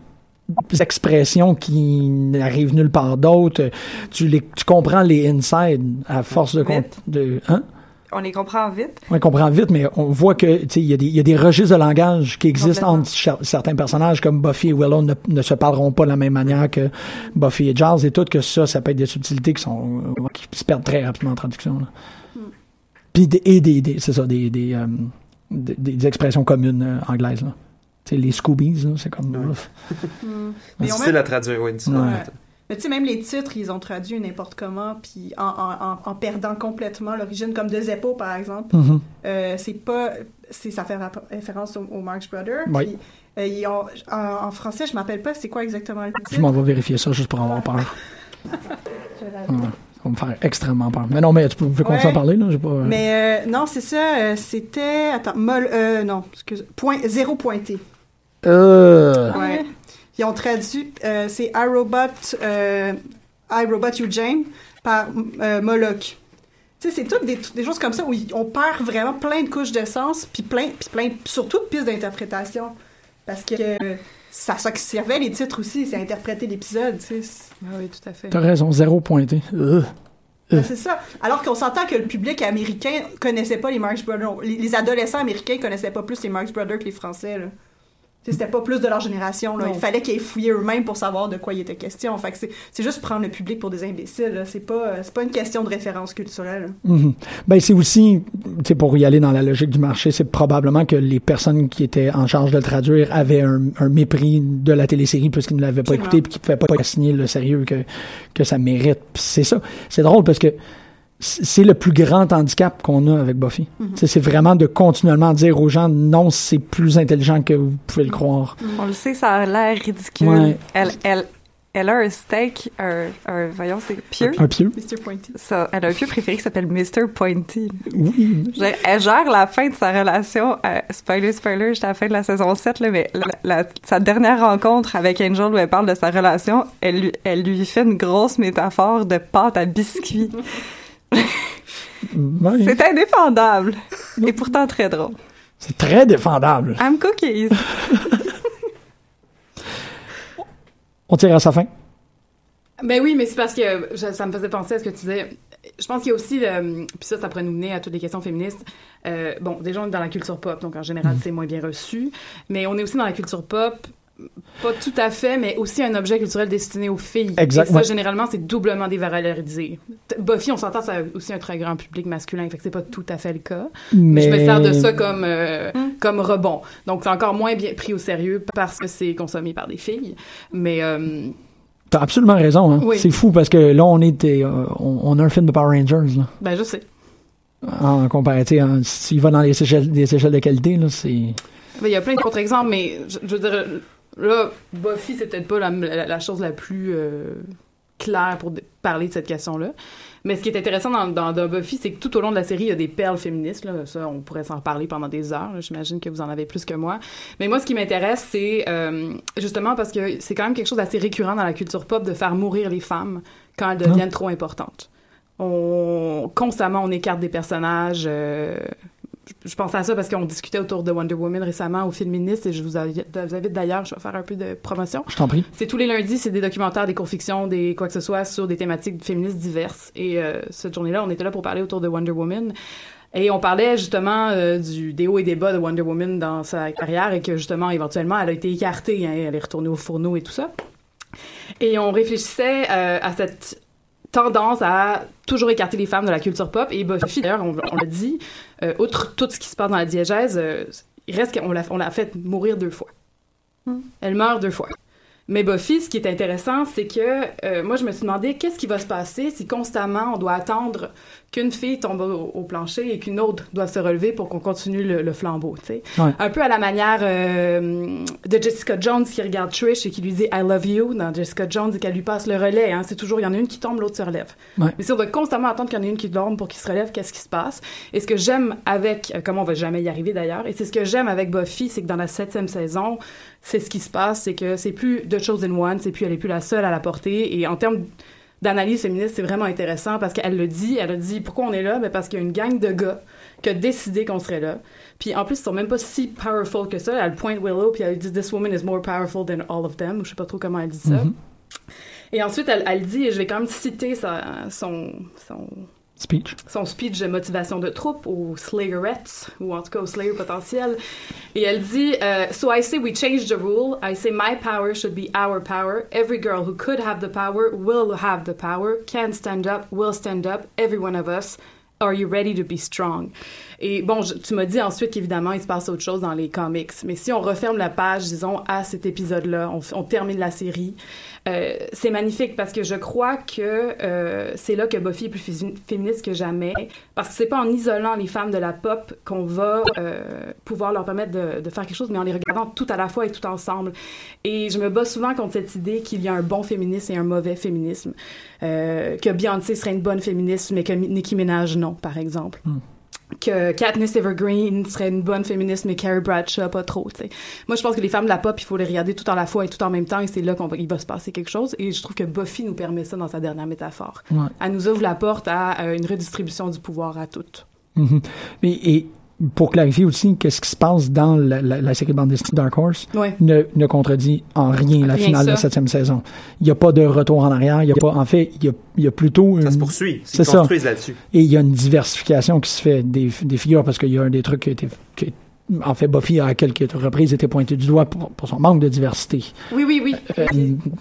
expressions qui n'arrivent nulle part d'autre. Tu, les, tu comprends les inside à force de... Vite. de hein? On les comprend vite. On comprend vite, mais on voit que tu sais, il y, a des- il y a des registres de langage qui existent entre certains personnages, comme Buffy et Willow ne, ne se parleront pas de la même manière que Buffy et Giles et tout, que ça, ça peut être des subtilités qui sont qui se perdent très rapidement en traduction. là. Puis des, et des, des- c'est ça, des, des, euh, des, des expressions communes euh, anglaises. Là. Tu sais, les Scoobies, là, c'est comme... ouf. Mais C'est ils ont difficile même- à traduire, oui. Mais tu sais, même les titres, ils ont traduit n'importe comment, puis en, en, en, en perdant complètement l'origine, comme De Zeppo, par exemple. Mhm. Euh, c'est pas... Ça fait référence aux Marx Brothers. Oui. puis, euh, ils ont- en, français, je m'appelle pas c'est quoi exactement le Je titre. m'en vais vérifier ça juste pour avoir peur. Je. Ça va me faire extrêmement peur. Mais non, mais tu peux, pouvez continuer à Ouais. parler, là? Pas... euh, Mais euh, non, c'est ça. euh, C'était... Attends, mol... Euh, non, excuse. Point... Zéro pointé. Euh... Ouais. Ils ont traduit, euh, c'est iRobot, euh, iRobot Eugene par euh, Moloch. Tu sais, c'est toutes des, des choses comme ça où on perd vraiment plein de couches de sens, puis plein, puis plein, surtout de pistes d'interprétation. Parce que euh, ça, ça servait les titres aussi, c'est interpréter l'épisode, tu sais. Ah oui, tout à fait. T'as raison, zéro pointé. Ben, c'est ça. Alors qu'on s'entend que le public américain connaissait pas les Marx Brothers. Les, les adolescents américains connaissaient pas plus les Marx Brothers que les Français, là. C'était pas plus de leur génération. Là. Il fallait qu'ils aient fouillé eux-mêmes pour savoir de quoi il était question. Fait que c'est, juste prendre le public pour des imbéciles. C'est pas, pas une question de référence culturelle. Mhm. Ben, c'est aussi, pour y aller dans la logique du marché, c'est probablement que les personnes qui étaient en charge de le traduire avaient un, un mépris de la télésérie puisqu'ils ne l'avaient pas écouté puis qu'ils ne pouvaient pas assigner le sérieux que, que ça mérite. C'est ça. C'est drôle parce que c'est le plus grand handicap qu'on a avec Buffy. Mhm. C'est vraiment de continuellement dire aux gens non, c'est plus intelligent que vous pouvez le croire. On le sait, ça a l'air ridicule. Ouais. Elle, elle, elle a un steak, un, un voyons, c'est pieu. Un pieu. Mr. Pointy. Ça, elle a un pieu préféré qui s'appelle Mr. Pointy. Oui. Elle gère la fin de sa relation. euh, spoiler, spoiler, j'étais à la fin de la saison 7, là, mais la- la- sa dernière rencontre avec Angel où elle parle de sa relation, elle lui, elle lui fait une grosse métaphore de pâte à biscuits. Ouais. C'est indéfendable. Et pourtant très drôle. C'est très défendable. I'm cookies. On tire à sa fin. Ben oui, mais c'est parce que je- ça me faisait penser à ce que tu disais. Je pense qu'il y a aussi, le- puis ça, ça pourrait nous mener à toutes les questions féministes. Euh, bon, déjà, on est dans la culture pop, donc en général, Mm. c'est moins bien reçu. Mais on est aussi dans la culture pop, pas tout à fait, mais aussi un objet culturel destiné aux filles. Exact, Et ça, généralement, c'est doublement dévalorisé. Buffy, on s'entend, ça a aussi un très grand public masculin, fait que c'est pas tout à fait le cas. Mais, je me sers de ça comme, euh, comme rebond. Donc, c'est encore moins bien pris au sérieux parce que c'est consommé par des filles. Mais... euh, T'as absolument raison. Hein? Oui. C'est fou parce que là, on est des- euh, on, on a un film de Power Rangers. Là. Ben, je sais. En comparatif, hein, s'il va dans les échelles, des échelles de qualité, là, c'est. Ben, Il y a plein de contre-exemples, mais je, je veux dire, là, Buffy, c'est peut-être pas la, la- la chose la plus euh, claire pour parler de cette question-là. Mais ce qui est intéressant dans, dans, dans Buffy, c'est que tout au long de la série, il y a des perles féministes. Là. Ça, on pourrait s'en parler pendant des heures. J'imagine que vous en avez plus que moi. Mais moi, ce qui m'intéresse, c'est euh, justement parce que c'est quand même quelque chose d'assez récurrent dans la culture pop de faire mourir les femmes quand elles deviennent trop importantes. On, constamment, on écarte des personnages. euh, je- pense à ça parce qu'on discutait autour de Wonder Woman récemment au Féministe et je vous invite, vous invite d'ailleurs, je vais faire un peu de promotion. Je t'en prie. C'est tous les lundis, c'est des documentaires, des courts-fictions, des quoi que ce soit sur des thématiques féministes diverses. Et euh, cette journée-là, on était là pour parler autour de Wonder Woman. Et on parlait justement euh, du, des hauts et des bas de Wonder Woman dans sa carrière et que justement, éventuellement, elle a été écartée, hein, elle est retournée au fourneau et tout ça. Et on réfléchissait euh, à cette tendance à toujours écarter les femmes de la culture pop. Et Buffy, d'ailleurs, on, on l'a dit, euh, outre tout ce qui se passe dans la diégèse, euh, il reste qu'on l'a, on l'a fait mourir deux fois. Elle meurt deux fois. Mais Buffy, ce qui est intéressant, c'est que euh, moi, je me suis demandé qu'est-ce qui va se passer si constamment on doit attendre qu'une fille tombe au, au plancher et qu'une autre doive se relever pour qu'on continue le, le flambeau, tu sais. Ouais. Un peu à la manière euh, de Jessica Jones qui regarde Trish et qui lui dit I love you dans Jessica Jones et qu'elle lui passe le relais. Hein. C'est toujours, il y en a une qui tombe, l'autre se relève. Ouais. Mais si on doit constamment attendre qu'il y en ait une qui tombe pour qu'il se relève, qu'est-ce qui se passe? Et ce que j'aime avec, euh, comment on va jamais y arriver d'ailleurs, et c'est ce que j'aime avec Buffy, c'est que dans la septième saison, c'est ce qui se passe, c'est que c'est plus The Chosen One, c'est plus, elle est plus la seule à la porter. Et en termes d'analyse féministe, c'est vraiment intéressant parce qu'elle le dit, elle a dit pourquoi on est là, ben parce qu'il y a une gang de gars qui a décidé qu'on serait là. Puis en plus, ils sont même pas si powerful que ça. Elle pointe Willow, puis elle dit This woman is more powerful than all of them. Je sais pas trop comment elle dit ça. Mhm. Et ensuite, elle, elle dit, et je vais quand même citer sa- son, son, Speech. son speech de motivation de troupe aux Slayerettes, ou en tout cas aux Slayer potentiels. Et elle dit euh, So I say we change the rule. I say my power should be our power. Every girl who could have the power will have the power. Can stand up, will stand up. Every one of us. Are you ready to be strong? Et bon, tu m'as dit ensuite qu'évidemment, il se passe autre chose dans les comics. Mais si on referme la page, disons, à cet épisode-là, on, termine la série, euh, c'est magnifique parce que je crois que euh, c'est là que Buffy est plus fé- féministe que jamais. Parce que c'est pas en isolant les femmes de la pop qu'on va euh, pouvoir leur permettre de, de faire quelque chose, mais en les regardant tout à la fois et tout ensemble. Et je me bats souvent contre cette idée qu'il y a un bon féminisme et un mauvais féminisme. Euh, que Beyoncé serait une bonne féministe, mais que Nicki Minaj non, par exemple que Katniss Evergreen serait une bonne féministe, mais Carrie Bradshaw pas trop. tu sais. Moi, je pense que les femmes de la pop, il faut les regarder tout à la fois et tout en même temps, et c'est là qu'on va, il va se passer quelque chose. Et je trouve que Buffy nous permet ça dans sa dernière métaphore. Ouais. Elle nous ouvre la porte à euh, une redistribution du pouvoir à toutes. Mhm. Mais, et pour clarifier aussi, qu'est-ce qui se passe dans la, la, la série de bande dessinée Dark Horse Ouais. ne, ne contredit en rien la Rien finale de la septième saison. Il n'y a pas de retour en arrière. Il y a pas, en fait, il y a, il y a plutôt une, Ça se poursuit. C'est ça. là-dessus. Et il y a une diversification qui se fait des, des figures parce qu'il y a un des trucs qui a été. qui- en fait, Buffy a à quelques reprises été pointé du doigt pour, pour son manque de diversité. Oui, oui, oui. Euh,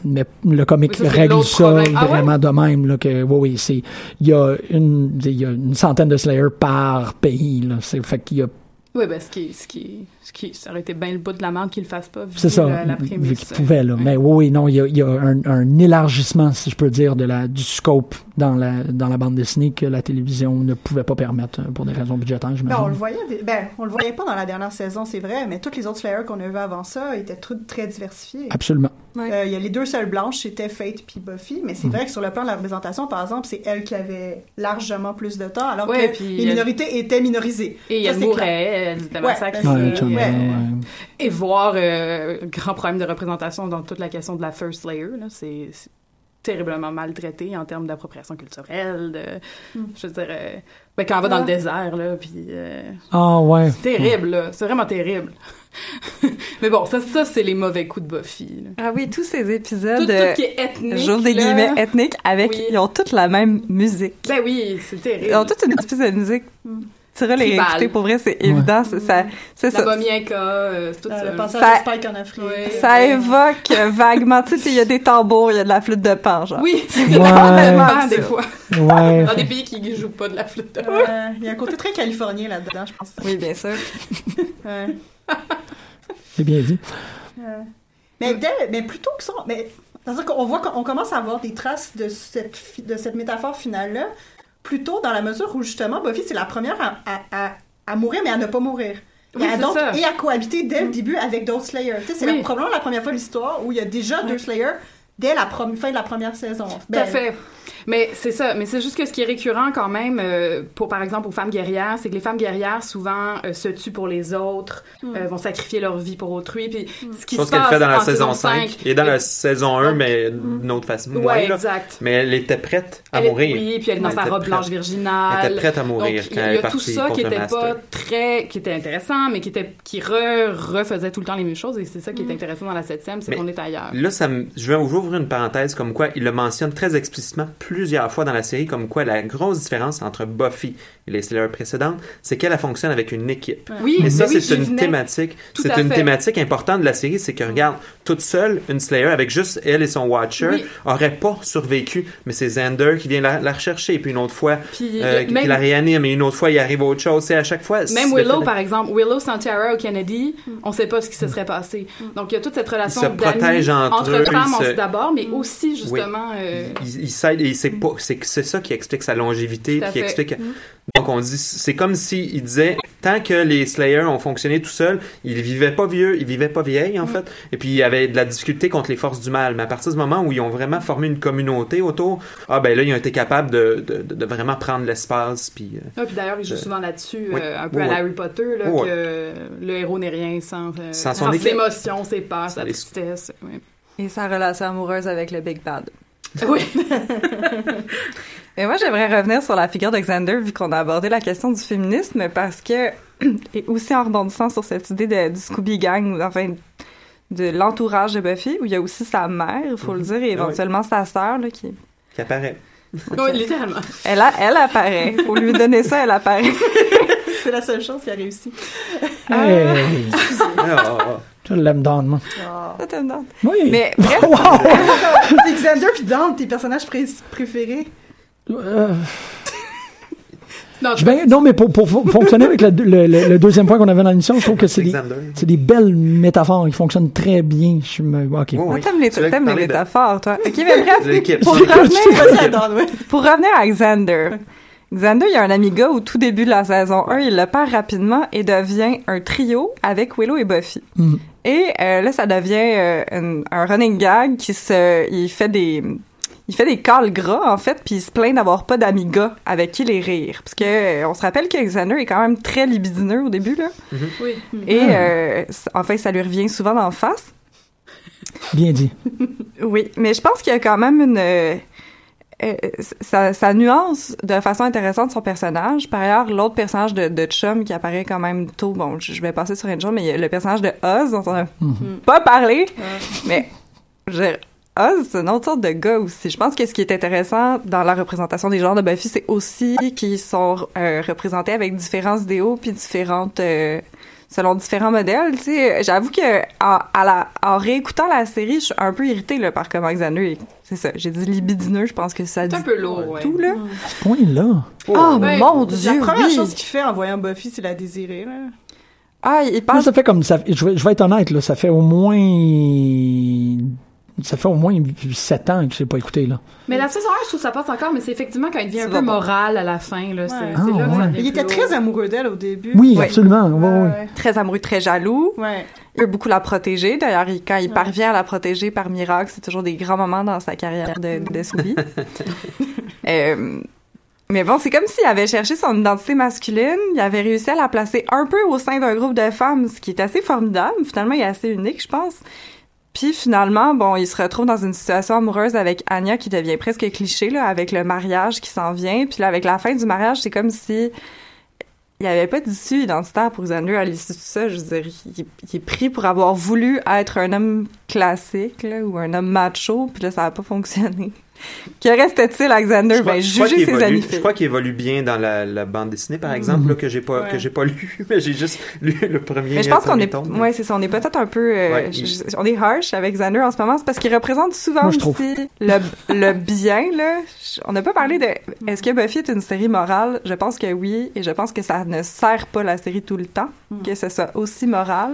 mais le comic Oui, ça, règle ça problème. Ah ouais? vraiment de même là, que oui oui c'est il y a une il y a une centaine de Slayers par pays là c'est fait qu'il y a Oui, ben, ce qui, ce qui, ce qui, ça aurait été bien le bout de la menthe qu'il le fasse pas, vu c'est ça la, la vu prémisse. qu'il pouvait là mais oui non il y a, il y a un, un élargissement si je peux dire de la du scope dans la dans la bande dessinée que la télévision ne pouvait pas permettre euh, pour des raisons budgétaires Ben, j'imagine on le voyait, ben, on le voyait pas dans la dernière saison, c'est vrai, mais toutes les autres Slayers qu'on a vues avant ça étaient toutes très diversifiées. absolument Euh, Il y a les deux seules blanches, c'était Fate puis Buffy, mais c'est Mhm. vrai que sur le plan de la représentation, par exemple, c'est elle qui avait largement plus de temps, alors Ouais, que les minorités étaient minorisées. Et Ça, elle c'est mourait, clair. elle était Ouais, massacrée. ben, Ouais. Et voir euh, grand problème de représentation dans toute la question de la First Layer, là, c'est c'est terriblement maltraité en termes d'appropriation culturelle, de, je veux dire, euh, ben, quand on va dans le désert, là, puis euh, ah ouais c'est terrible, là, c'est vraiment terrible. Mais bon, ça, ça c'est les mauvais coups de Buffy. là. Ah oui, tous ces Tout, épisodes, tout euh, qui est ethnique, j'ouvre des là. guillemets ethniques, avec, Oui. ils ont toutes la même musique. Ben oui, c'est terrible. Ils ont toutes une espèce de musique. Tu iras les réécouter, pour vrai, c'est évident. c'est- Ça, c'est La ça. Bomienka, euh, c'est tout Euh, ça. le passage Ça- de Spike en Afrique. Ouais. Ça évoque vaguement, tu sais, il y a des tambours, il y a de la flûte de pan, genre. Oui, c'est des fois. ouais Dans des pays qui jouent pas de la flûte de pan. Il y a un côté très californien là-dedans, je pense. Oui, bien sûr. Ouais. c'est bien dit Euh, Mais, dès- mais plutôt que ça, mais C'est-à-dire qu'on voit qu'on commence à avoir des traces de cette, de cette métaphore finale-là, plutôt dans la mesure où, justement, Buffy, c'est la première à, à- à- à mourir, mais à ne pas mourir. Et, à c'est donc, ça. et à cohabiter dès le début avec d'autres Slayers. C'est Oui. probablement la première fois de l'histoire où il y a déjà deux Slayers dès la fin de la première saison. Tout Ben, à fait. Mais c'est ça. Mais c'est juste que ce qui est récurrent quand même, euh, pour par exemple aux femmes guerrières, c'est que les femmes guerrières souvent euh, se tuent pour les autres, Mm. euh, vont sacrifier leur vie pour autrui. Puis ce qui Chose se qu'elle passe fait dans la saison 5. Et dans la saison 1, mais d'une autre façon. Ouais, moins, là. exact. Mais elle était prête à Elle est- mourir. oui, puis elle est dans sa robe prête. blanche virginale. Elle était prête à mourir Donc, quand il y a- elle il y est a tout ça qui était pas très, qui était intéressant, mais qui était, qui re, refaisait tout le temps les mêmes choses. Et c'est ça qui est intéressant dans la septième, c'est qu'on est ailleurs. Là, ça je vais ouvrir une parenthèse comme quoi il le mentionne très explicitement plusieurs fois dans la série, comme quoi la grosse différence entre Buffy et les Slayers précédentes, c'est qu'elle elle fonctionne avec une équipe. Oui, et ça, mais oui, c'est une venais. thématique. C'est à une fait. thématique importante de la série, c'est que regarde, toute seule, une Slayer avec juste elle et son Watcher Oui. aurait pas survécu, mais c'est Xander qui vient la, la rechercher, et puis une autre fois, Puis, euh, le- qui, même- qui la réanime, et une autre fois, il arrive autre chose. C'est à chaque fois. Même Willow, par exemple, Willow sans Tiara au Kennedy, on sait pas ce qui se serait passé. Donc, il y a toute cette relation Ils se protègent entre eux, femmes, ils on se- se d'abord, mais aussi, justement... euh, il, il s'aide et c'est pas c'est c'est ça qui explique sa longévité qui fait. explique Mhm. donc on dit c'est comme si il disait tant que les Slayers ont fonctionné tout seuls ils vivaient pas vieux ils vivaient pas vieilles en Mhm. fait et puis il y avait de la difficulté contre les forces du mal mais à partir du moment où ils ont vraiment formé une communauté autour ah ben là ils ont été capables de, de, vraiment prendre l'espace puis euh, Ah, puis d'ailleurs, il joue Euh, souvent là-dessus, oui. euh, un peu Oui, à. Harry Potter, là, que le héros n'est rien sans, euh, Sans son sans émotions, ses peurs, sa tristesse. oui. Et sa relation amoureuse avec le Big Bad. Oui. Et moi, j'aimerais revenir sur la figure de Xander, vu qu'on a abordé la question du féminisme, parce que, et aussi en rebondissant sur cette idée de, du Scooby Gang, enfin, de l'entourage de Buffy, où il y a aussi sa mère, il faut le dire, et Ah oui. éventuellement sa sœur, là, qui... qui apparaît Oui, littéralement. Elle, a, elle apparaît. Faut lui donner ça, elle apparaît. C'est la seule chose qui a réussi. Hey, Ah, je l'aime dans moi. Ça te donne. Oui. Mais bref, Wow! C'est Xander puis Dante, tes personnages pré- préférés. Euh, Non, ben, non, mais pour, pour fo- fonctionner avec le, le- le- le deuxième point qu'on avait dans l'émission, je trouve que c'est des, c'est des belles métaphores qui fonctionnent très bien. Je me, ok. Oh, oui. t'aimes les, t'aimes les de- métaphores, toi. OK, mais bref, pour revenir, pour à Xander. Xander, il y a un ami gars au tout début de la saison 1, il le perd rapidement et devient un trio avec Willow et Buffy. Mhm. Et euh, là, ça devient euh, un, un running gag qui se... Il fait des... Il fait des calls gras, en fait, puis il se plaint d'avoir pas d'amis gars avec qui les rire. Parce que, euh, on se rappelle que Xander est quand même très libidineux au début, là. Oui. Et, euh, c- en fait, ça lui revient souvent d'en face. Bien dit. Oui, mais je pense qu'il y a quand même une... euh, euh, ça, ça nuance de façon intéressante son personnage. Par ailleurs, l'autre personnage de, de Chum qui apparaît quand même tôt, bon, je je vais passer sur une chose, mais il y a le personnage de Oz dont on n'a pas parlé, mais je Oz, c'est une autre sorte de gars aussi. Je pense que ce qui est intéressant dans la représentation des genres de Buffy, c'est aussi qu'ils sont euh, représentés avec différents idéaux puis différentes... euh, selon différents modèles, tu sais, j'avoue que en, à la, en réécoutant la série, je suis un peu irritée là, par comment Xander est. C'est ça, j'ai dit libidineux, je pense que ça dit C'est un peu lourd, ouais. tout là. À ce point-là. Oh, Ouais, mon La dieu, première oui. chose qu'il fait en voyant Buffy, c'est la désirer. Là. Ah, il parle ça fait comme ça. Je vais, je vais être honnête, là, ça fait au moins. Ça fait au moins 7 ans que je l'ai pas écouté, là. Mais la saison 1, je trouve que ça passe encore, mais c'est effectivement quand il devient un peu moral à la fin. Là, c'est Ouais. c'est Ah, là ouais. Il était très amoureux d'elle au début. Oui, Ouais. absolument. Ouais, ouais. ouais. très amoureux, très jaloux. Ouais. Il veut beaucoup la protéger. D'ailleurs, il- quand il parvient à la protéger par miracle, c'est toujours des grands moments dans sa carrière de, de. Euh, mais bon, c'est comme s'il avait cherché son identité masculine, il avait réussi à la placer un peu au sein d'un groupe de femmes, ce qui est assez formidable. Finalement, il est assez unique, je pense. Puis finalement, bon, il se retrouve dans une situation amoureuse avec Anya qui devient presque cliché, là, avec le mariage qui s'en vient. Puis là, avec la fin du mariage, c'est comme si il n'y avait pas d'issue identitaire pour Xander à l'issue de ça. Je veux dire, il, il est pris pour avoir voulu être un homme classique, là, ou un homme macho, puis là, ça n'a pas fonctionné. Que restait-il à Xander? Je crois- Ben, je juger qu'il ses évolue- amis Je crois qu'il évolue bien dans la, la bande dessinée, par exemple, Mhm. là, que j'ai pas, Ouais. que j'ai pas lu, mais j'ai juste lu le premier. Mais je pense qu'on premier est, ouais, c'est ça, on est peut-être un peu, euh, Ouais, je- il- je- on est harsh avec Xander en ce moment, c'est parce qu'il représente souvent Moi, aussi le, le bien, là. On n'a pas parlé de, est-ce que Buffy est une série morale? Je pense que oui, et je pense que ça ne sert pas la série tout le temps, que ce soit aussi moral.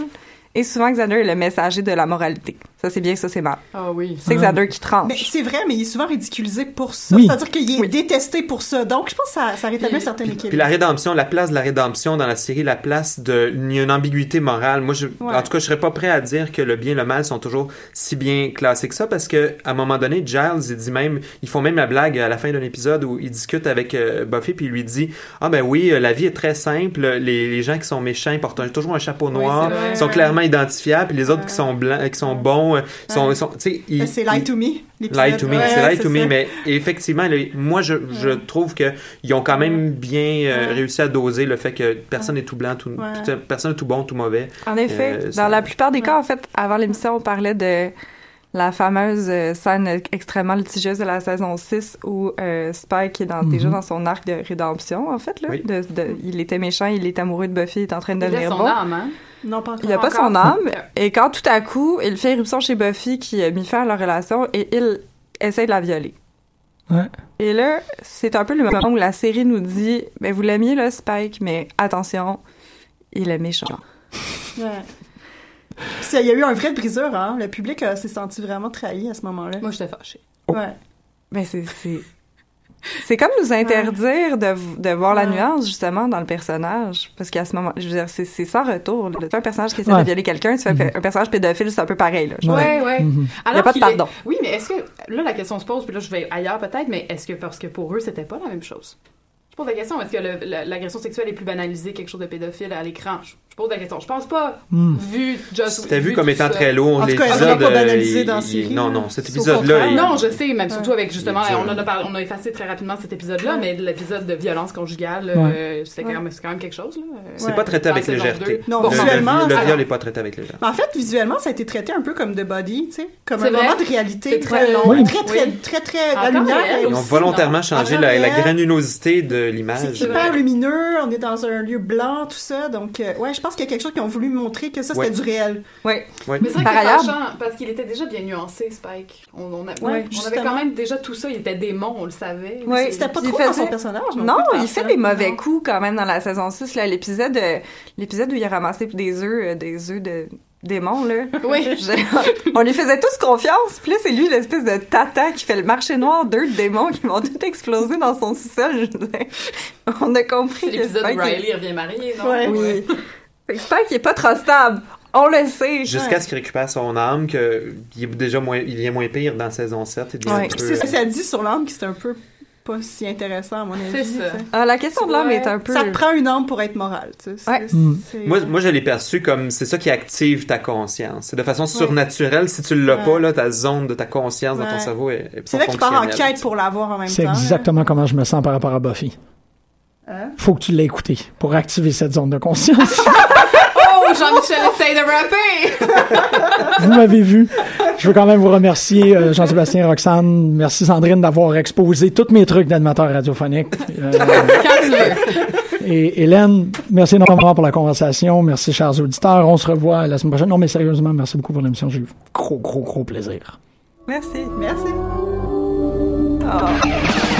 Et souvent, Xander est le messager de la moralité. Ça c'est bien, ça c'est mal. Ah oui. C'est Xander qui tranche. Mais c'est vrai, mais il est souvent ridiculisé pour ça. Oui. C'est-à-dire qu'il est détesté pour ça. Donc, je pense que ça, ça rétablit un certain équilibre. Puis la rédemption, la place de la rédemption dans la série, la place de il y a une ambiguïté morale. Moi, je, Ouais. en tout cas, je serais pas prêt à dire que le bien et le mal sont toujours si bien classés que ça, parce que à un moment donné, Giles, il dit même, ils font même la blague à la fin d'un épisode où il discute avec euh, Buffy, puis il lui dit, ah ben oui, euh, la vie est très simple. Les, les gens qui sont méchants, portent un- toujours un chapeau noir, ils sont clairement identifiables, puis les autres qui sont blancs, qui sont bons, euh, sont, sont- tu sais, ils- Ben, C'est Lie to Me. Lie to me, Ouais, c'est lie to me, mais effectivement, le- moi, je, je trouve que ils ont quand même bien euh, réussi à doser le fait que personne n'est tout blanc, tout, Ouais. tout- personne n'est tout bon, tout mauvais. En effet, Euh, dans ça- la plupart des cas, en fait, avant l'émission, on parlait de la fameuse euh, scène extrêmement litigieuse de la saison 6 où euh, Spike est dans, Mhm. déjà dans son arc de rédemption, en fait. Là, Oui. de, de- il était méchant, il est amoureux de Buffy, il est en train de Il a devenir son bon. âme, hein? Non, pas encore. Il a pas son âme. Et quand tout à coup, il fait éruption chez Buffy qui a mis fin à leur relation et il essaie de la violer. Ouais. Et là, c'est un peu le moment où la série nous dit ben, vous l'aimiez, là, Spike, mais attention, il est méchant. Ouais. Puis, Il y a eu un vrai briseur, hein. Le public euh, s'est senti vraiment trahi à ce moment-là. Moi, j'étais fâchée. Ouais. Ben, c'est. c'est- C'est comme nous interdire de, de voir la nuance, justement, dans le personnage. Parce qu'à ce moment, je veux dire, c'est c'est sans retour. Tu fais un personnage qui essaie Ouais. de violer quelqu'un, tu fais un pe- un personnage pédophile, c'est un peu pareil. Là. Ouais. Ouais, ouais. Mhm. Alors Y a pas de est- pardon. Oui, mais est-ce que là la question se pose, puis là je vais ailleurs peut-être, mais est-ce que parce que pour eux c'était pas la même chose? Je pose la question, est-ce que l'agression sexuelle est plus banalisée, quelque chose de pédophile à l'écran? Je je pose la question. Je pense pas. Hmm. Vu Just C'était vu comme étant ça. très lourd. En tout cas, elle L'épisode. pas euh, banalisée il- dans série, Non, non, cet C'est épisode-là. il- Non, je sais, même surtout avec justement, on, en a parlé- on a effacé très rapidement cet épisode-là, mais l'épisode de violence conjugale, Ouais. euh, quand, même- c'est quand même quelque chose. là. Euh, C'est Ouais. pas traité avec légèreté. Non, Bon, Le- visuellement, le, viol n'est pas traité avec légèreté. Mais en fait, visuellement, ça a été traité un peu comme The Body, tu sais, comme C'est un moment de réalité C'est très long. Oui. très, très, très, très, la lumière Ils ont volontairement changé la, granunosité de C'est l'image. hyper lumineux, on est dans un lieu blanc, tout ça, donc euh, ouais, je pense qu'il y a quelque chose qui ont voulu montrer que ça, c'était Ouais. du réel. Oui. Ouais. Mais c'est vrai que c'est fâchant, parce qu'il était déjà bien nuancé, Spike. On, on, a- Ouais, on avait quand même déjà tout ça, il était démon, on le savait. Ouais. C'était pas trop il dans son personnage. Non, il fait ça. des mauvais Non. coups quand même dans la saison 6. là. L'épisode euh, l'épisode où il a ramassé des œufs, euh, des œufs de démons, là. Oui. Je- on lui faisait tous confiance. Puis là, c'est lui l'espèce de tata qui fait le marché noir d'œufs de démons qui vont tout exploser dans son sous-sol. On a compris C'est que l'épisode où Riley revient marié, non? Ouais. Oui. Fait que Spike, il est pas trop stable. On le sait. Jusqu'à ce qu'il récupère son âme, que il est déjà moins, il devient moins pire dans saison 7. Il devient Ouais. un Puis peu- c'est ça, ça dit sur l'âme que c'est un peu pas si intéressant, à mon avis. C'est ça. Ah, la question de l'âme Ouais. est un peu... Ça te prend une âme pour être morale, tu sais. Ouais. Mm. Moi, moi, je l'ai perçu comme c'est ça qui active ta conscience. C'est de façon surnaturelle. Si tu l'as Ouais. pas, là, ta zone de ta conscience dans ton cerveau est, est C'est là qu'il part en quête pour l'avoir en même temps. C'est exactement comment je me sens par rapport à Buffy. Hein? Faut que tu l'aies écouté pour activer cette zone de conscience. Oh, Jean-Michel essaye de rapper! vous m'avez vu. Je veux quand même vous remercier, euh, Jean-Sébastien Roxane. Merci Sandrine d'avoir exposé tous mes trucs d'animateur radiophonique. Euh, et Hélène, merci énormément pour la conversation. Merci, chers auditeurs. On se revoit la semaine prochaine. Non, mais sérieusement, merci beaucoup pour l'émission. J'ai eu gros, gros, gros plaisir. Merci. Merci. Ah.